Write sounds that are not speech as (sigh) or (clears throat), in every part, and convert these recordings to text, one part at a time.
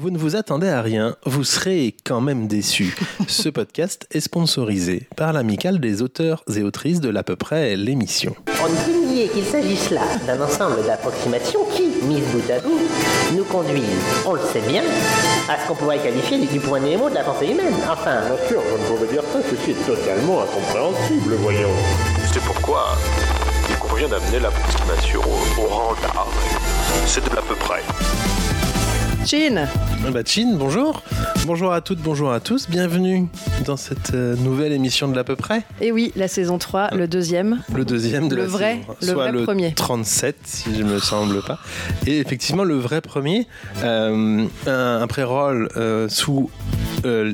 Vous ne vous attendez à rien, vous serez quand même déçus. (laughs) Ce podcast est sponsorisé par l'amicale des auteurs et autrices de l'à peu près l'émission. On ne peut nier qu'il s'agisse là d'un ensemble d'approximations qui, mises bout à bout, nous conduisent, on le sait bien, à ce qu'on pourrait qualifier du, point Nemo de la pensée humaine. Enfin, Bien sûr, je ne pouvais dire ça, ceci est totalement incompréhensible, voyons. C'est pourquoi il convient d'amener l'approximation au, au rang d'art. C'est de l'à peu près. Chin Ah Bah Chin, bonjour. Bonjour à toutes, bonjour à tous. Bienvenue dans cette euh, nouvelle émission de l'à peu près. Et oui, la saison 3, le deuxième. Le deuxième de Le la vrai, saison. le Soit vrai le premier. 37, si je me semble pas. Et effectivement, le vrai premier, euh, un, un pré-roll euh, sous... euh,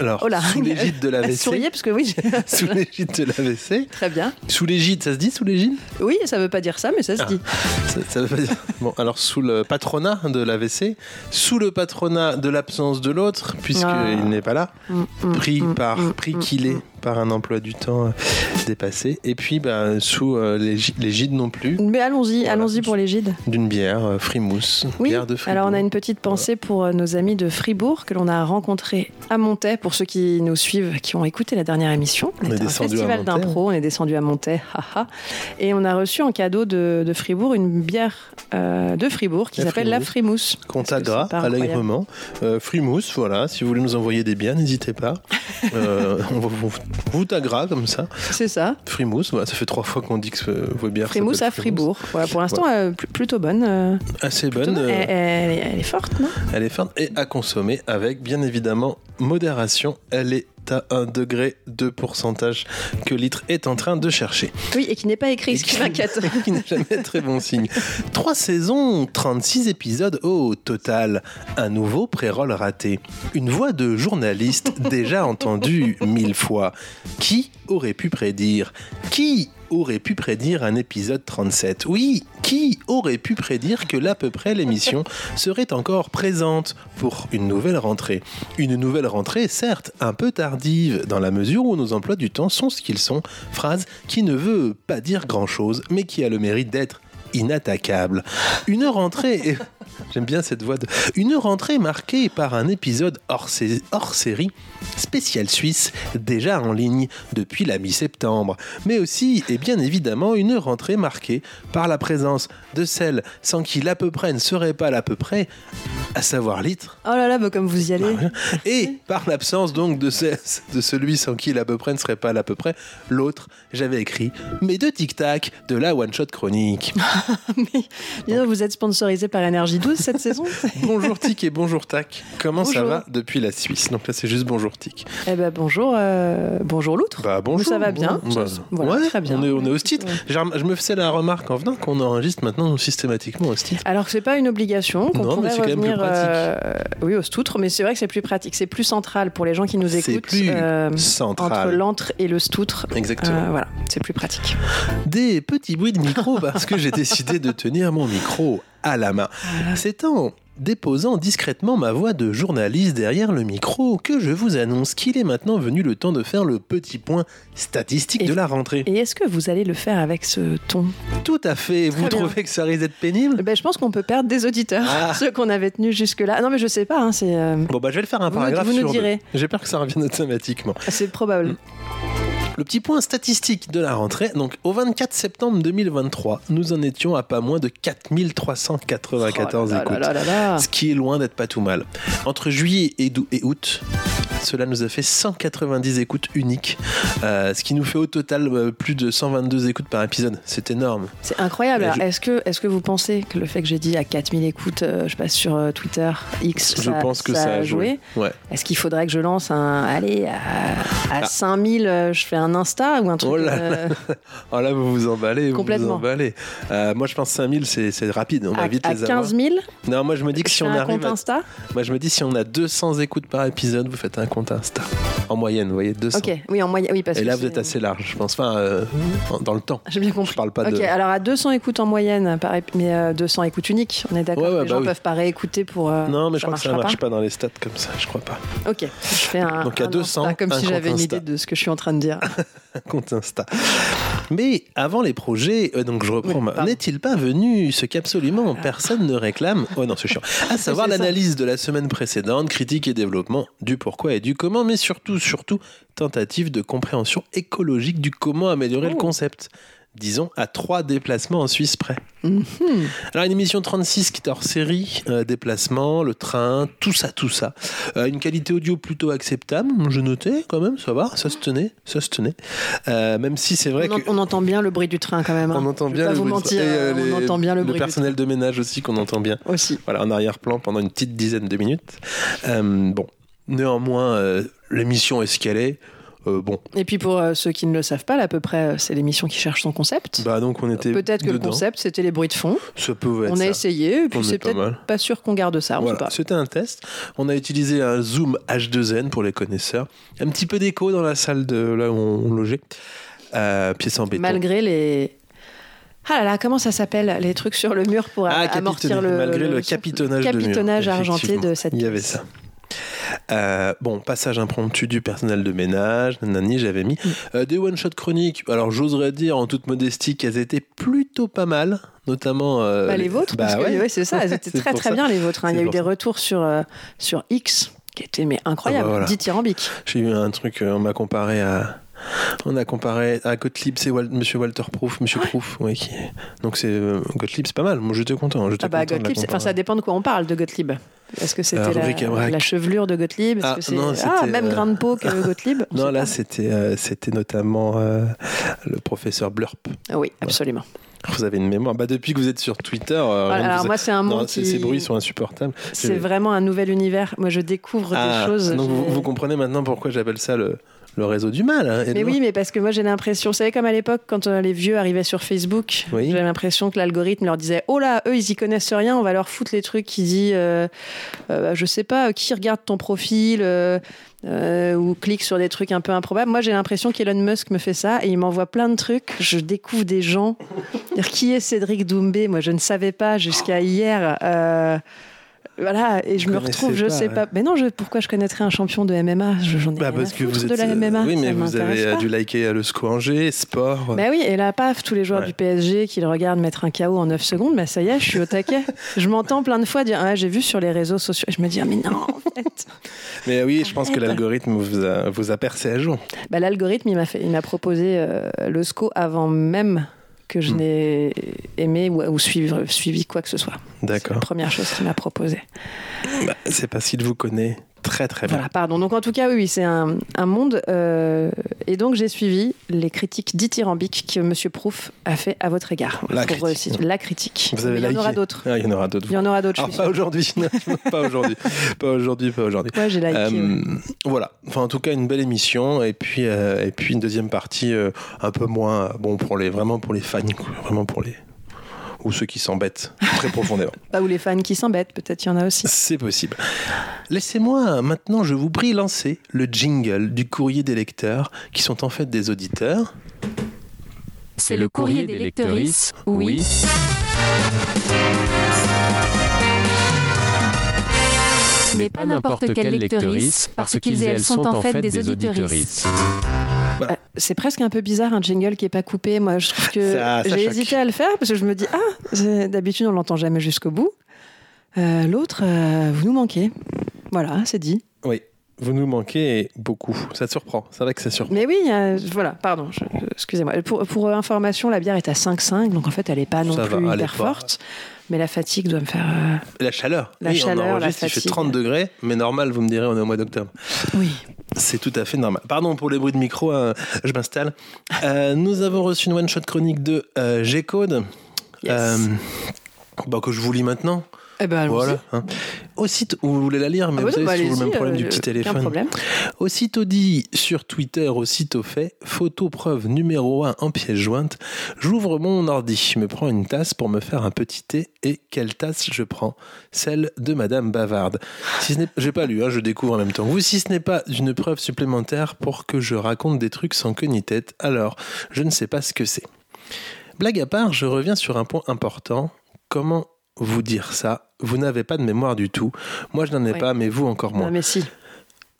alors, Oh sous l'égide de l'AVC. souriait parce que oui, sous l'égide de l'AVC. très bien. Sous l'égide, ça se dit sous l'égide? Oui, ça veut pas dire ça, mais ça se Ah. dit. ça, ça veut pas dire. Bon, alors sous le patronat de l'AVC, sous le patronat de l'absence de l'autre, puisqu'il Ah. n'est pas là, Mm, mm, pris mm, par pris qu'il est. par un emploi du temps euh, dépassé, et puis bah, sous euh, l'égide non plus Mais allons-y, Voilà. allons-y pour l'égide. d'une bière euh, Frimousse, Oui, bière de Fribourg. alors on a une petite pensée pour euh, nos amis de Fribourg que l'on a rencontrés à Montaix. Pour ceux qui nous suivent, qui ont écouté la dernière émission, On est un descendu à festival d'impro, on est descendu à Montaix, haha. et on a reçu en cadeau de, de Fribourg une bière euh, de Fribourg qui s'appelle la Frimousse. Pas incroyable allègrement. Frimousse, voilà, si vous voulez nous envoyer des biens, n'hésitez pas. (laughs) On va vous, vous taguera comme ça. C'est ça, Frimousse, voilà, ça fait trois fois qu'on dit que euh, bières Frimousse à Fribourg. Voilà, pour l'instant, euh, pl- plutôt bonne. euh, Assez plutôt bonne. bonne. euh, Elle, elle est forte, non? Elle est forte et à consommer avec bien évidemment modération. Elle est à 1 degré de pourcentage que litre est en train de chercher. Oui, et qui n'est pas écrit, ce qui m'inquiète. (laughs) qui n'est jamais très bon signe. Trois saisons, 36 épisodes au total. Un nouveau pré-roll raté. Une voix de journaliste déjà entendue mille fois. Qui aurait pu prédire Qui aurait pu prédire un épisode 37 Oui, qui aurait pu prédire que l'à peu près l'émission (laughs) serait encore présente pour une nouvelle rentrée? Une nouvelle rentrée, certes, un peu tardive, dans la mesure où nos emplois du temps sont ce qu'ils sont, phrase qui ne veut pas dire grand-chose, mais qui a le mérite d'être inattaquable. Une rentrée... J'aime bien cette voix de... Une rentrée marquée par un épisode hors, sé- hors série, spécial suisse, déjà en ligne depuis la mi-septembre. Mais aussi, et bien évidemment, une rentrée marquée par la présence de celle sans qui l'à peu près ne serait pas l'à peu près, à savoir litre, Oh là là, bah, comme vous y allez. et par l'absence donc de, ce- de celui sans qui l'à peu près ne serait pas l'à peu près, l'autre, j'avais écrit mes deux tic-tac de la one-shot chronique. (laughs) Mais donc, vous êtes sponsorisé par Énergie 12 cette saison (laughs) bonjour Tic et bonjour Tac. Comment ça va depuis la Suisse? Donc là c'est juste bonjour Tic. Eh ben bonjour, euh, bonjour l'outre. Bah bonjour. ça va bien. Bah, voilà, ouais, très bien. On est, on est. Ouais. Rem- Je me faisais la remarque en venant qu'on enregistre maintenant systématiquement hostite. Alors que c'est pas une obligation, Non, mais c'est quand même plus revenir euh, oui au stoutre, mais c'est vrai que c'est plus pratique, c'est plus central pour les gens qui nous C'est écoutent. plus euh, central. entre l'antre et le stoutre. Exactement. Voilà, c'est plus pratique. Des petits bruits de micro parce que j'ai décidé de tenir mon micro à la main. C'est en déposant discrètement ma voix de journaliste derrière le micro que je vous annonce qu'il est maintenant venu le temps de faire le petit point statistique Et- de la rentrée. Et est-ce que vous allez le faire avec ce ton? Tout à fait. Vous bien. trouvez que ça risque d'être pénible? Eh ben, Je pense qu'on peut perdre des auditeurs, Ah. ceux qu'on avait tenus jusque-là. Non mais je sais pas, hein, c'est euh, Bon bah je vais le faire un Vous- paragraphe vous nous sur deux. direz. J'ai peur que ça revienne automatiquement. c'est probable. Le petit point statistique de la rentrée, donc au 24 septembre 2023, nous en étions à pas moins de 4394 Oh là écoutes. là là. Ce qui est loin d'être pas tout mal. Entre juillet et, août, cela nous a fait 190 écoutes uniques, euh, ce qui nous fait au total euh, plus de 122 écoutes par épisode. C'est énorme. C'est incroyable. Je- Est-ce que, est que vous pensez que le fait que j'ai dit à 4000 écoutes, euh, je passe sur Twitter, X, Je ça, pense que ça, a joué. Ouais. Est-ce qu'il faudrait que je lance un. Allez, à, à Ah. 5000, euh, je fais un Insta ou un truc Oh là euh, (laughs) Oh là, vous vous emballez, vous vous Complètement. emballez. Euh, moi, je pense 5000, c'est rapide. On va vite à les avoir. 15 000 Non, moi, je me dis que je si on un arrive compte à Insta Moi, je me dis, si on a 200 écoutes par épisode, vous faites un compte Insta. En moyenne, vous voyez, 200. Ok, oui, en moyenne. Oui, parce Et que là, vous êtes assez large, je pense. Enfin, euh, dans le temps. J'ai bien Je compris. parle pas Ok, de. alors à 200 écoutes en moyenne, mais euh, 200 écoutes uniques, on est d'accord Ouais, ouais, Les bah gens oui. peuvent pas réécouter pour. euh, Non, mais je crois que ça marche pas. dans les stats comme ça, je crois pas. Ok, je fais un. Donc, à un 200, Insta, comme si j'avais une idée de ce que je suis en train de dire. (laughs) Compte Insta. Mais avant les projets, euh, donc je reprends, Oui, n'est-il pas venu ce qu'absolument personne ne réclame Oh non, c'est chiant. (laughs) À savoir l'analyse de la semaine précédente, critique et développement du pourquoi et du comment, mais surtout, surtout, tentative de compréhension écologique du comment améliorer le Oh. concept. Disons à trois déplacements en Suisse près. Mhm. Alors une émission 36 qui est hors série, euh, déplacement, le train, tout ça, tout ça. Euh, une qualité audio plutôt acceptable, je notais quand même, ça va, ça se tenait, ça se tenait. Euh, même si c'est vrai On, en- que... on entend bien le bruit du train quand même. hein. On entend Je bien pas le vous bruit mentir, et, euh, on les- entend bien le bruit du personnel de ménage aussi qu'on entend bien. aussi. Voilà, en arrière-plan pendant une petite dizaine de minutes. Bon, néanmoins, l'émission est ce qu'elle est. Euh, bon, Et puis pour euh, ceux qui ne le savent pas, là, à peu près, euh, c'est l'émission qui cherche son concept. bah donc on était Peut-être que le concept, c'était les bruits de fond. Ça pouvait être On a ça. essayé, et puis c'est pas peut-être pas sûr qu'on garde ça, Voilà, c'était un test. On a utilisé un zoom H2N pour les connaisseurs. Un petit peu d'écho dans la salle de là où on logeait. Euh, pièce en béton. Malgré les. Ah là là, comment ça s'appelle Les trucs sur le mur pour Ah, amortir le. malgré le, le capitonnage, de mur, capitonnage argenté de cette Il y avait ça. Euh, bon, passage impromptu du personnel de ménage, nanani, j'avais mis. Mm. Euh, des one-shot chroniques, alors j'oserais dire en toute modestie qu'elles étaient plutôt pas mal, notamment. euh, Bah, les vôtres, bah parce que ouais. ouais, c'est ça, elles (laughs) étaient très très ça. bien les vôtres. hein. Il y a eu des retours sur, sur X qui étaient mais incroyables, Ah bah voilà. dithyrambiques. J'ai eu un truc, on m'a comparé à. On a comparé à Gottlieb, c'est Wal- Monsieur Walter Proof, Monsieur Proof, oui. Qui... Donc c'est Gottlieb, c'est pas mal. Moi j'étais content. Ah bah content Gottlieb, enfin ça dépend de quoi on parle de Gottlieb. Est-ce que c'était Euh, la, la chevelure de Gottlieb? Est-ce Ah, que c'est non, ah même euh, grain de peau que (laughs) Gottlieb? On Non, là c'était euh, c'était notamment euh, le professeur Blurp. Ah oui, absolument. Vous avez une mémoire. Bah depuis que vous êtes sur Twitter, euh, alors vous moi c'est un Non, monde ces, qui ces bruits sont insupportables. c'est vraiment un nouvel univers. Moi je découvre Ah, des choses. donc vous comprenez maintenant pourquoi j'appelle ça le, le réseau du mal. hein, Mais oui, mais parce que moi j'ai l'impression, vous savez comme à l'époque quand euh, les vieux arrivaient sur Facebook, Oui. j'avais l'impression que l'algorithme leur disait oh là eux ils y connaissent rien, on va leur foutre les trucs qui dit euh, euh, je sais pas qui regarde ton profil ou clique sur des trucs un peu improbables. Moi j'ai l'impression qu'Elon Musk me fait ça et il m'envoie plein de trucs. Je découvre des gens. Qui est Cédric Doumbé? Moi je ne savais pas jusqu'à hier. Voilà, et je Vous me retrouve, je pas, sais ouais. pas. Mais non, je, pourquoi je connaîtrais un champion de MMA Je- J'en ai Bah, parce que vous êtes. de la MMA. oui, mais ça vous avez euh, pas. dû liker le SCO Angers, sport. Bah oui, et là, paf, tous les joueurs Ouais. du PSG qui le regardent mettre un KO en 9 secondes, bah ça y est, je suis au taquet. je m'entends plein de fois dire Ah, j'ai vu sur les réseaux sociaux. Et je me dis Ah, mais non, en fait. Mais oui, je pense que l'algorithme vous a, vous a percé à jour. Bah, L'algorithme, il m'a fait- il m'a proposé euh, le SCO avant même que je Hmm. n'ai aimé ou, ou suivi, suivi quoi que ce soit. C'est la D'accord. première chose qu'il m'a proposé. Bah, c'est parce qu'il vous connaît très très bien. Voilà, pardon. Donc en tout cas, oui, oui, c'est un, un monde. euh, et donc j'ai suivi les critiques dithyrambiques que Monsieur Proof a fait à votre égard. La Pour, critique. euh, la critique. Vous avez il y en aura d'autres. Ah, il y en aura d'autres. Il y en aura d'autres. suis pas aujourd'hui, pas aujourd'hui, (laughs) pas aujourd'hui, pas aujourd'hui. Ouais, j'ai liké. Euh, voilà. Enfin, en tout cas, une belle émission et puis euh, et puis une deuxième partie euh, un peu moins bon pour les vraiment pour les fans, vraiment pour les ou ceux qui s'embêtent très profondément. (laughs) Pas ou les fans qui s'embêtent, peut-être il y en a aussi. C'est possible. Laissez-moi maintenant, je vous prie, lancer le jingle du courrier des lecteurs qui sont en fait des auditeurs. C'est le courrier des lectrices, oui. Mais pas n'importe quelle lectrice, parce qu'ils et elles sont en fait des auditrices. Euh, c'est presque un peu bizarre un jingle qui est pas coupé. Moi, je trouve que (laughs) Ça- ça j'ai choque. hésité à le faire parce que je me dis ah, d'habitude on l'entend jamais jusqu'au bout. Euh, L'autre, euh, vous nous manquez. Voilà, c'est dit. Oui, vous nous manquez beaucoup. Ça te surprend. C'est vrai que ça surprend. Mais oui, euh, voilà, pardon, je- excusez-moi. Pour, pour information, la bière est à 5,5, donc en fait elle est pas non Ça plus va, hyper forte. Mais la fatigue doit me faire. euh, La chaleur. La Oui, chaleur, on la enregistre, il fait fatigue. 30 degrés, mais normal, vous me direz, on est au mois d'octobre. Oui. C'est tout à fait normal. Pardon pour les bruits de micro, hein, je m'installe. Euh, nous avons reçu une one-shot chronique de G-Code. Yes. Bah, que je vous lis maintenant. Eh ben. Voilà. hein. Aussitôt, vous voulez la lire, mais Ah vous bah, c'est toujours le même problème euh, du petit aucun téléphone. problème. Aussitôt dit sur Twitter, aussitôt fait, photo preuve numéro 1 en pièce jointe, j'ouvre mon ordi, je me prends une tasse pour me faire un petit thé, et quelle tasse je prends? Celle de Madame Bavarde. Si ce n'est, j'ai pas lu, hein, je découvre en même temps. Vous, si ce n'est pas une preuve supplémentaire pour que je raconte des trucs sans queue ni tête, alors je ne sais pas ce que c'est. Blague à part, je reviens sur un point important. Comment vous dire ça Vous n'avez pas de mémoire du tout. Moi, je n'en ai pas, mais vous encore moins. Non, mais si.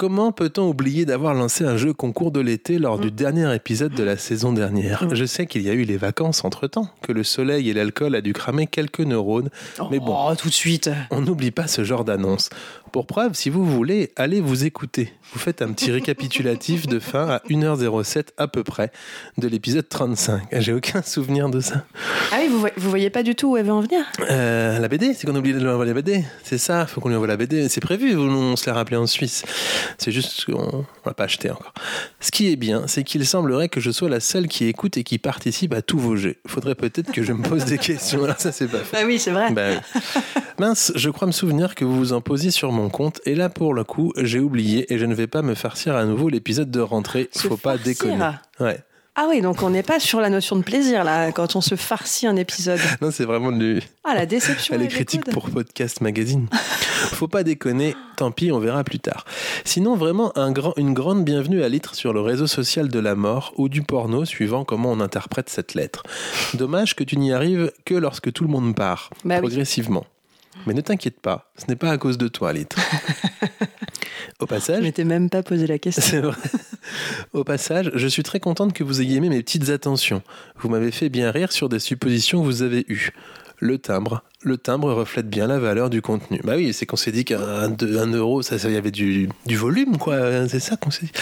Comment peut-on oublier d'avoir lancé un jeu concours de l'été lors du dernier épisode de la saison dernière Je sais qu'il y a eu les vacances entre-temps, que le soleil et l'alcool a dû cramer quelques neurones, mais bon, Oh, tout de suite. on n'oublie pas ce genre d'annonce. Pour preuve, si vous voulez, allez vous écouter. Vous faites un petit récapitulatif de fin à 1h07 à peu près de l'épisode 35. J'ai aucun souvenir de ça. Ah oui, vous, voyez- vous voyez pas du tout où elle veut en venir? Euh, la BD, c'est qu'on a oublié de lui envoyer la BD. C'est ça, faut qu'on lui envoie la BD. C'est prévu, on se l'a rappelé en Suisse. C'est juste qu'on l'a pas acheté encore. Ce qui est bien, c'est qu'il semblerait que je sois la seule qui écoute et qui participe à tous vos jeux. Faudrait peut-être que je me pose des (laughs) questions. Alors ça, c'est pas fait. Ah oui, c'est vrai. Bah oui. Mince, je crois me souvenir que vous vous en posiez sur mon compte. Et là, pour le coup, j'ai oublié et je ne vais pas me farcir à nouveau l'épisode de rentrée. Se Faut pas farcir. déconner. Ouais. Ah oui, donc on n'est pas sur la notion de plaisir là, quand on se farcit un épisode. (laughs) Non, c'est vraiment du. Ah, la déception. Elle est critique pour Podcast Magazine. Faut pas déconner, tant pis, on verra plus tard. Sinon, vraiment, un grand, une grande bienvenue à litre sur le réseau social de la mort ou du porno, suivant comment on interprète cette lettre. Dommage que tu n'y arrives que lorsque tout le monde part, Bah oui. Mais ne t'inquiète pas, ce n'est pas à cause de toi, litre. (laughs) Au Je passage, m'étais même pas posé la question. vrai. Au passage, je suis très contente que vous ayez aimé mes petites attentions. Vous m'avez fait bien rire sur des suppositions que vous avez eues. Le timbre. Le timbre reflète bien la valeur du contenu. Bah oui, c'est qu'on s'est dit qu'un euro, ça, y avait du, du volume, quoi. C'est ça qu'on s'est dit.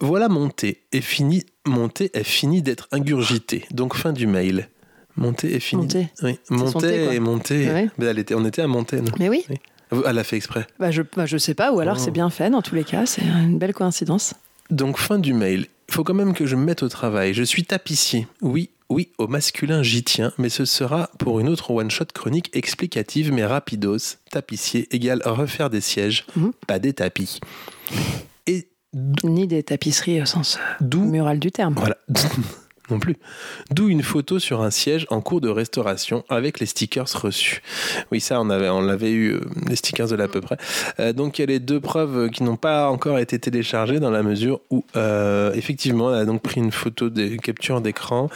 Voilà mon thé est fini. Mon thé est fini d'être ingurgité. Donc fin du mail. Mon thé est fini. Mon thé. Oui. et mon thé. Ouais. Mais elle était, on était à Montaine. Mais oui, Elle l'a fait exprès. bah je, bah je sais pas, ou alors Oh. c'est bien fait dans tous les cas, c'est une belle coïncidence. Donc, fin du mail. Il faut quand même que je me mette au travail. Je suis tapissier. Oui, oui, au masculin, j'y tiens, mais ce sera pour une autre one-shot chronique explicative, mais rapidos. Tapissier égale refaire des sièges, Mhm. pas des tapis. Et Ni des tapisseries au sens euh, mural du terme. Voilà. (laughs) non plus. D'où une photo sur un siège en cours de restauration avec les stickers reçus. Oui, ça, on avait, on l'avait eu, euh, les stickers de l'à peu près. Euh, donc, il y a les deux preuves qui n'ont pas encore été téléchargées dans la mesure où, euh, effectivement, elle a donc pris une photo de capture d'écran,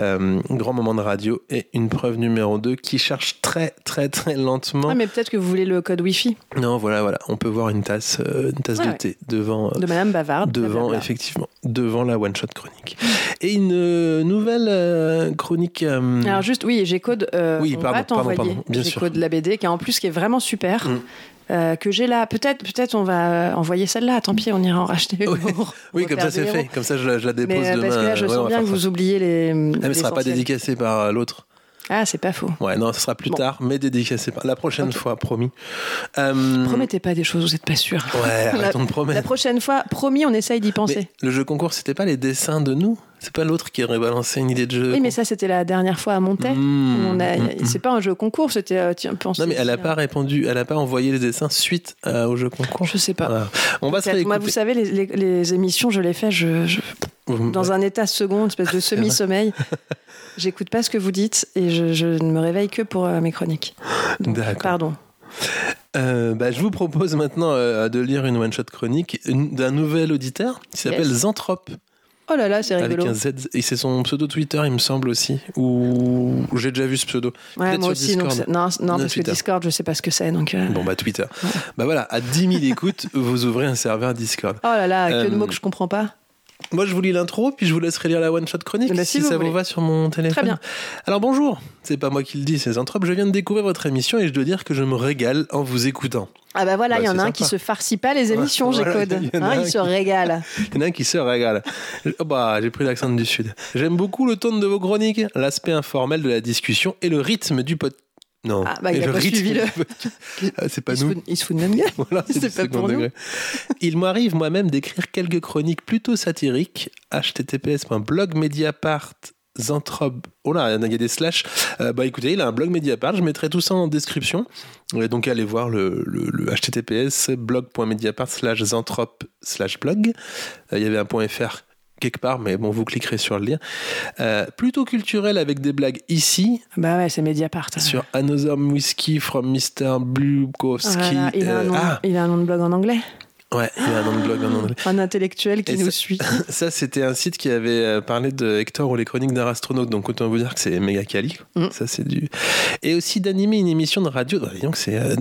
euh, grand moment de radio, et une preuve numéro 2 qui cherche très, très, très lentement. Ah, mais peut-être que vous voulez le code Wi-Fi Non, voilà, voilà. On peut voir une tasse, une tasse de ouais. thé devant. de Madame Bavarde. devant effectivement devant la one shot chronique et une euh, nouvelle euh, chronique euh, Alors juste, oui, j'ai code. euh, Oui, on pardon, va t'envoyer. la BD qui est en plus qui est vraiment super. Mm. euh, que j'ai là, peut-être, peut-être on va envoyer celle-là. Tant pis, on ira en racheter. une Oui. pour- (laughs) oui pour comme ça c'est fait comme ça je la, je la dépose Mais demain parce que là, je Ouais, sens bien que vous oubliez les. Ah, mais ce sera pas dédicacé par l'autre Ah, c'est pas faux. ouais non ce sera plus Bon. tard mais dédicacé par la prochaine fois promis Euh, Promettez pas des choses, vous n'êtes pas sûr. ouais (laughs) arrêtons de La promettre prochaine fois, promis, on essaye d'y penser. mais le jeu concours c'était pas les dessins de nous? C'est pas l'autre qui aurait balancé une idée de jeu Oui, mais ça, c'était la dernière fois à Montaix. Mmh, mmh, mmh. c'est pas un jeu concours, c'était. euh, tiens, pensez non mais elle a aussi, pas répondu elle a pas envoyé les dessins suite euh, au jeu concours Je sais pas. Voilà. on va se. Moi, vous savez, les, les- les émissions, je les fais je, je- dans un état second, une espèce de (laughs) semi-sommeil. J'écoute pas ce que vous dites et je, je ne me réveille que pour euh, mes chroniques. Donc, D'accord. Pardon. Euh, bah, je vous propose maintenant euh, de lire une one-shot chronique d'un nouvel auditeur qui s'appelle Yes. Zanthrope, Oh là là, c'est avec rigolo. un Z. Et c'est son pseudo Twitter, il me semble aussi. Ou j'ai déjà vu ce pseudo. Ouais, moi aussi. Donc non, non, Non, parce Twitter. que Discord, je sais pas ce que c'est. Donc, euh, Bon, bah Twitter. Bah voilà, à 10 000 écoutes, vous ouvrez un serveur Discord. Oh là là, que de mots que je comprends pas. Moi, je vous lis l'intro, puis je vous laisserai lire la one-shot chronique Eh ben, si, si vous ça voulez. vous va sur mon téléphone. Très bien. Alors bonjour, c'est pas moi qui le dis, c'est Zanthrope. Je viens de découvrir votre émission et je dois dire que je me régale en vous écoutant. Ah bah voilà, Bah, il y en a un qui se farcit pas les émissions, Ouais, j'ai voilà, il Hein, il se régale. Il y en a un qui se régale. Oh bah, j'ai pris l'accent du Sud. J'aime beaucoup le ton de vos chroniques, l'aspect informel de la discussion et le rythme du pod. Non, Ah, bah, il a pas suivi le-. Ah, c'est pas Il nous. fout, il se fout de gueule. (laughs) Voilà, (laughs) C'est du pas second pour nous. degré. Il m'arrive moi-même d'écrire quelques chroniques plutôt satiriques. https blogmediapart Zanthrope. Oh là, il y a des slash. Euh, bah écoutez, il a un blog Mediapart, je mettrai tout ça en description. Et donc allez voir le, le, le https blog.mediapart slash zanthrope slash blog. Euh, Il y avait un point .fr quelque part, mais bon, vous cliquerez sur le lien. Euh, plutôt culturel avec des blagues ici, Bah ouais, c'est Mediapart. sur Another Whiskey from Mr. Blukowski. Voilà, il, a Euh, ah, il a un nom de blog en anglais. Ouais, il y a un nom de blog en anglais. Un intellectuel qui Et nous ça- suit. (laughs) Ça, c'était un site qui avait euh, parlé de Hector ou les chroniques d'un astronaute. Donc, autant vous dire que c'est méga quali. Mm. Ça, c'est du. Et aussi d'animer une émission de radio. Bah, disons que c'est euh,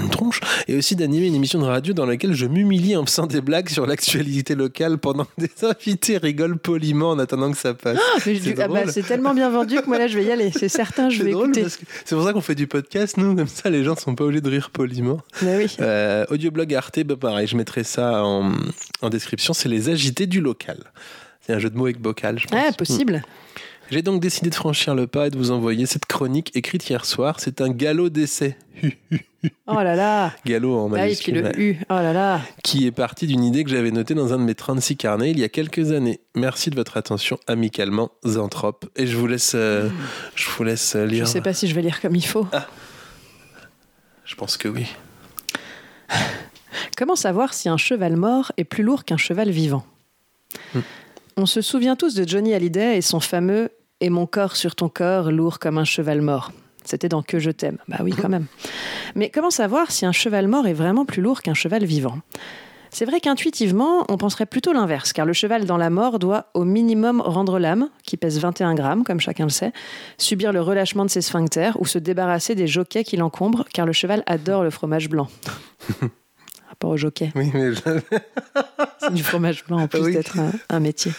une tronche. Et aussi d'animer une émission de radio dans laquelle je m'humilie en faisant des blagues sur l'actualité locale pendant que des invités rigolent poliment en attendant que ça passe. C'est dis, ah bah, c'est tellement bien vendu que moi là je vais y aller. C'est certain, je vais drôle écouter. c'est pour ça qu'on fait du podcast, nous, comme ça les gens sont pas obligés de rire poliment. Mais oui. Euh, audioblog Arte, bah pareil, je mettrai ça en, en description, c'est les agités du local. C'est un jeu de mots avec bocal, je pense. Ah, possible. J'ai donc décidé de franchir le pas et de vous envoyer cette chronique écrite hier soir. C'est un galop d'essai. (laughs) Oh là là. galop en Ah, et puis majuscule. le. U. Oh là là. Qui est parti d'une idée que j'avais notée dans un de mes 36 carnets il y a quelques années. Merci de votre attention, amicalement, Zanthrope. Et je vous laisse, euh, je vous laisse euh, Je lire. sais pas si je vais lire comme il faut. Je pense que oui. (laughs) Comment savoir si un cheval mort est plus lourd qu'un cheval vivant Hmm. On se souvient tous de Johnny Hallyday et son fameux Et mon corps sur ton corps, lourd comme un cheval mort. C'était dans Que je t'aime. Bah oui, quand même. (laughs) Mais comment savoir si un cheval mort est vraiment plus lourd qu'un cheval vivant? C'est vrai qu'intuitivement, on penserait plutôt l'inverse, car le cheval dans la mort doit au minimum rendre l'âme, qui pèse 21 grammes, comme chacun le sait, subir le relâchement de ses sphincters ou se débarrasser des jockeys qui l'encombrent, car le cheval adore le fromage blanc. (laughs) Rapport au jockey. Oui, mais je- (laughs) C'est du fromage blanc en plus Oui. d'être un, un métier.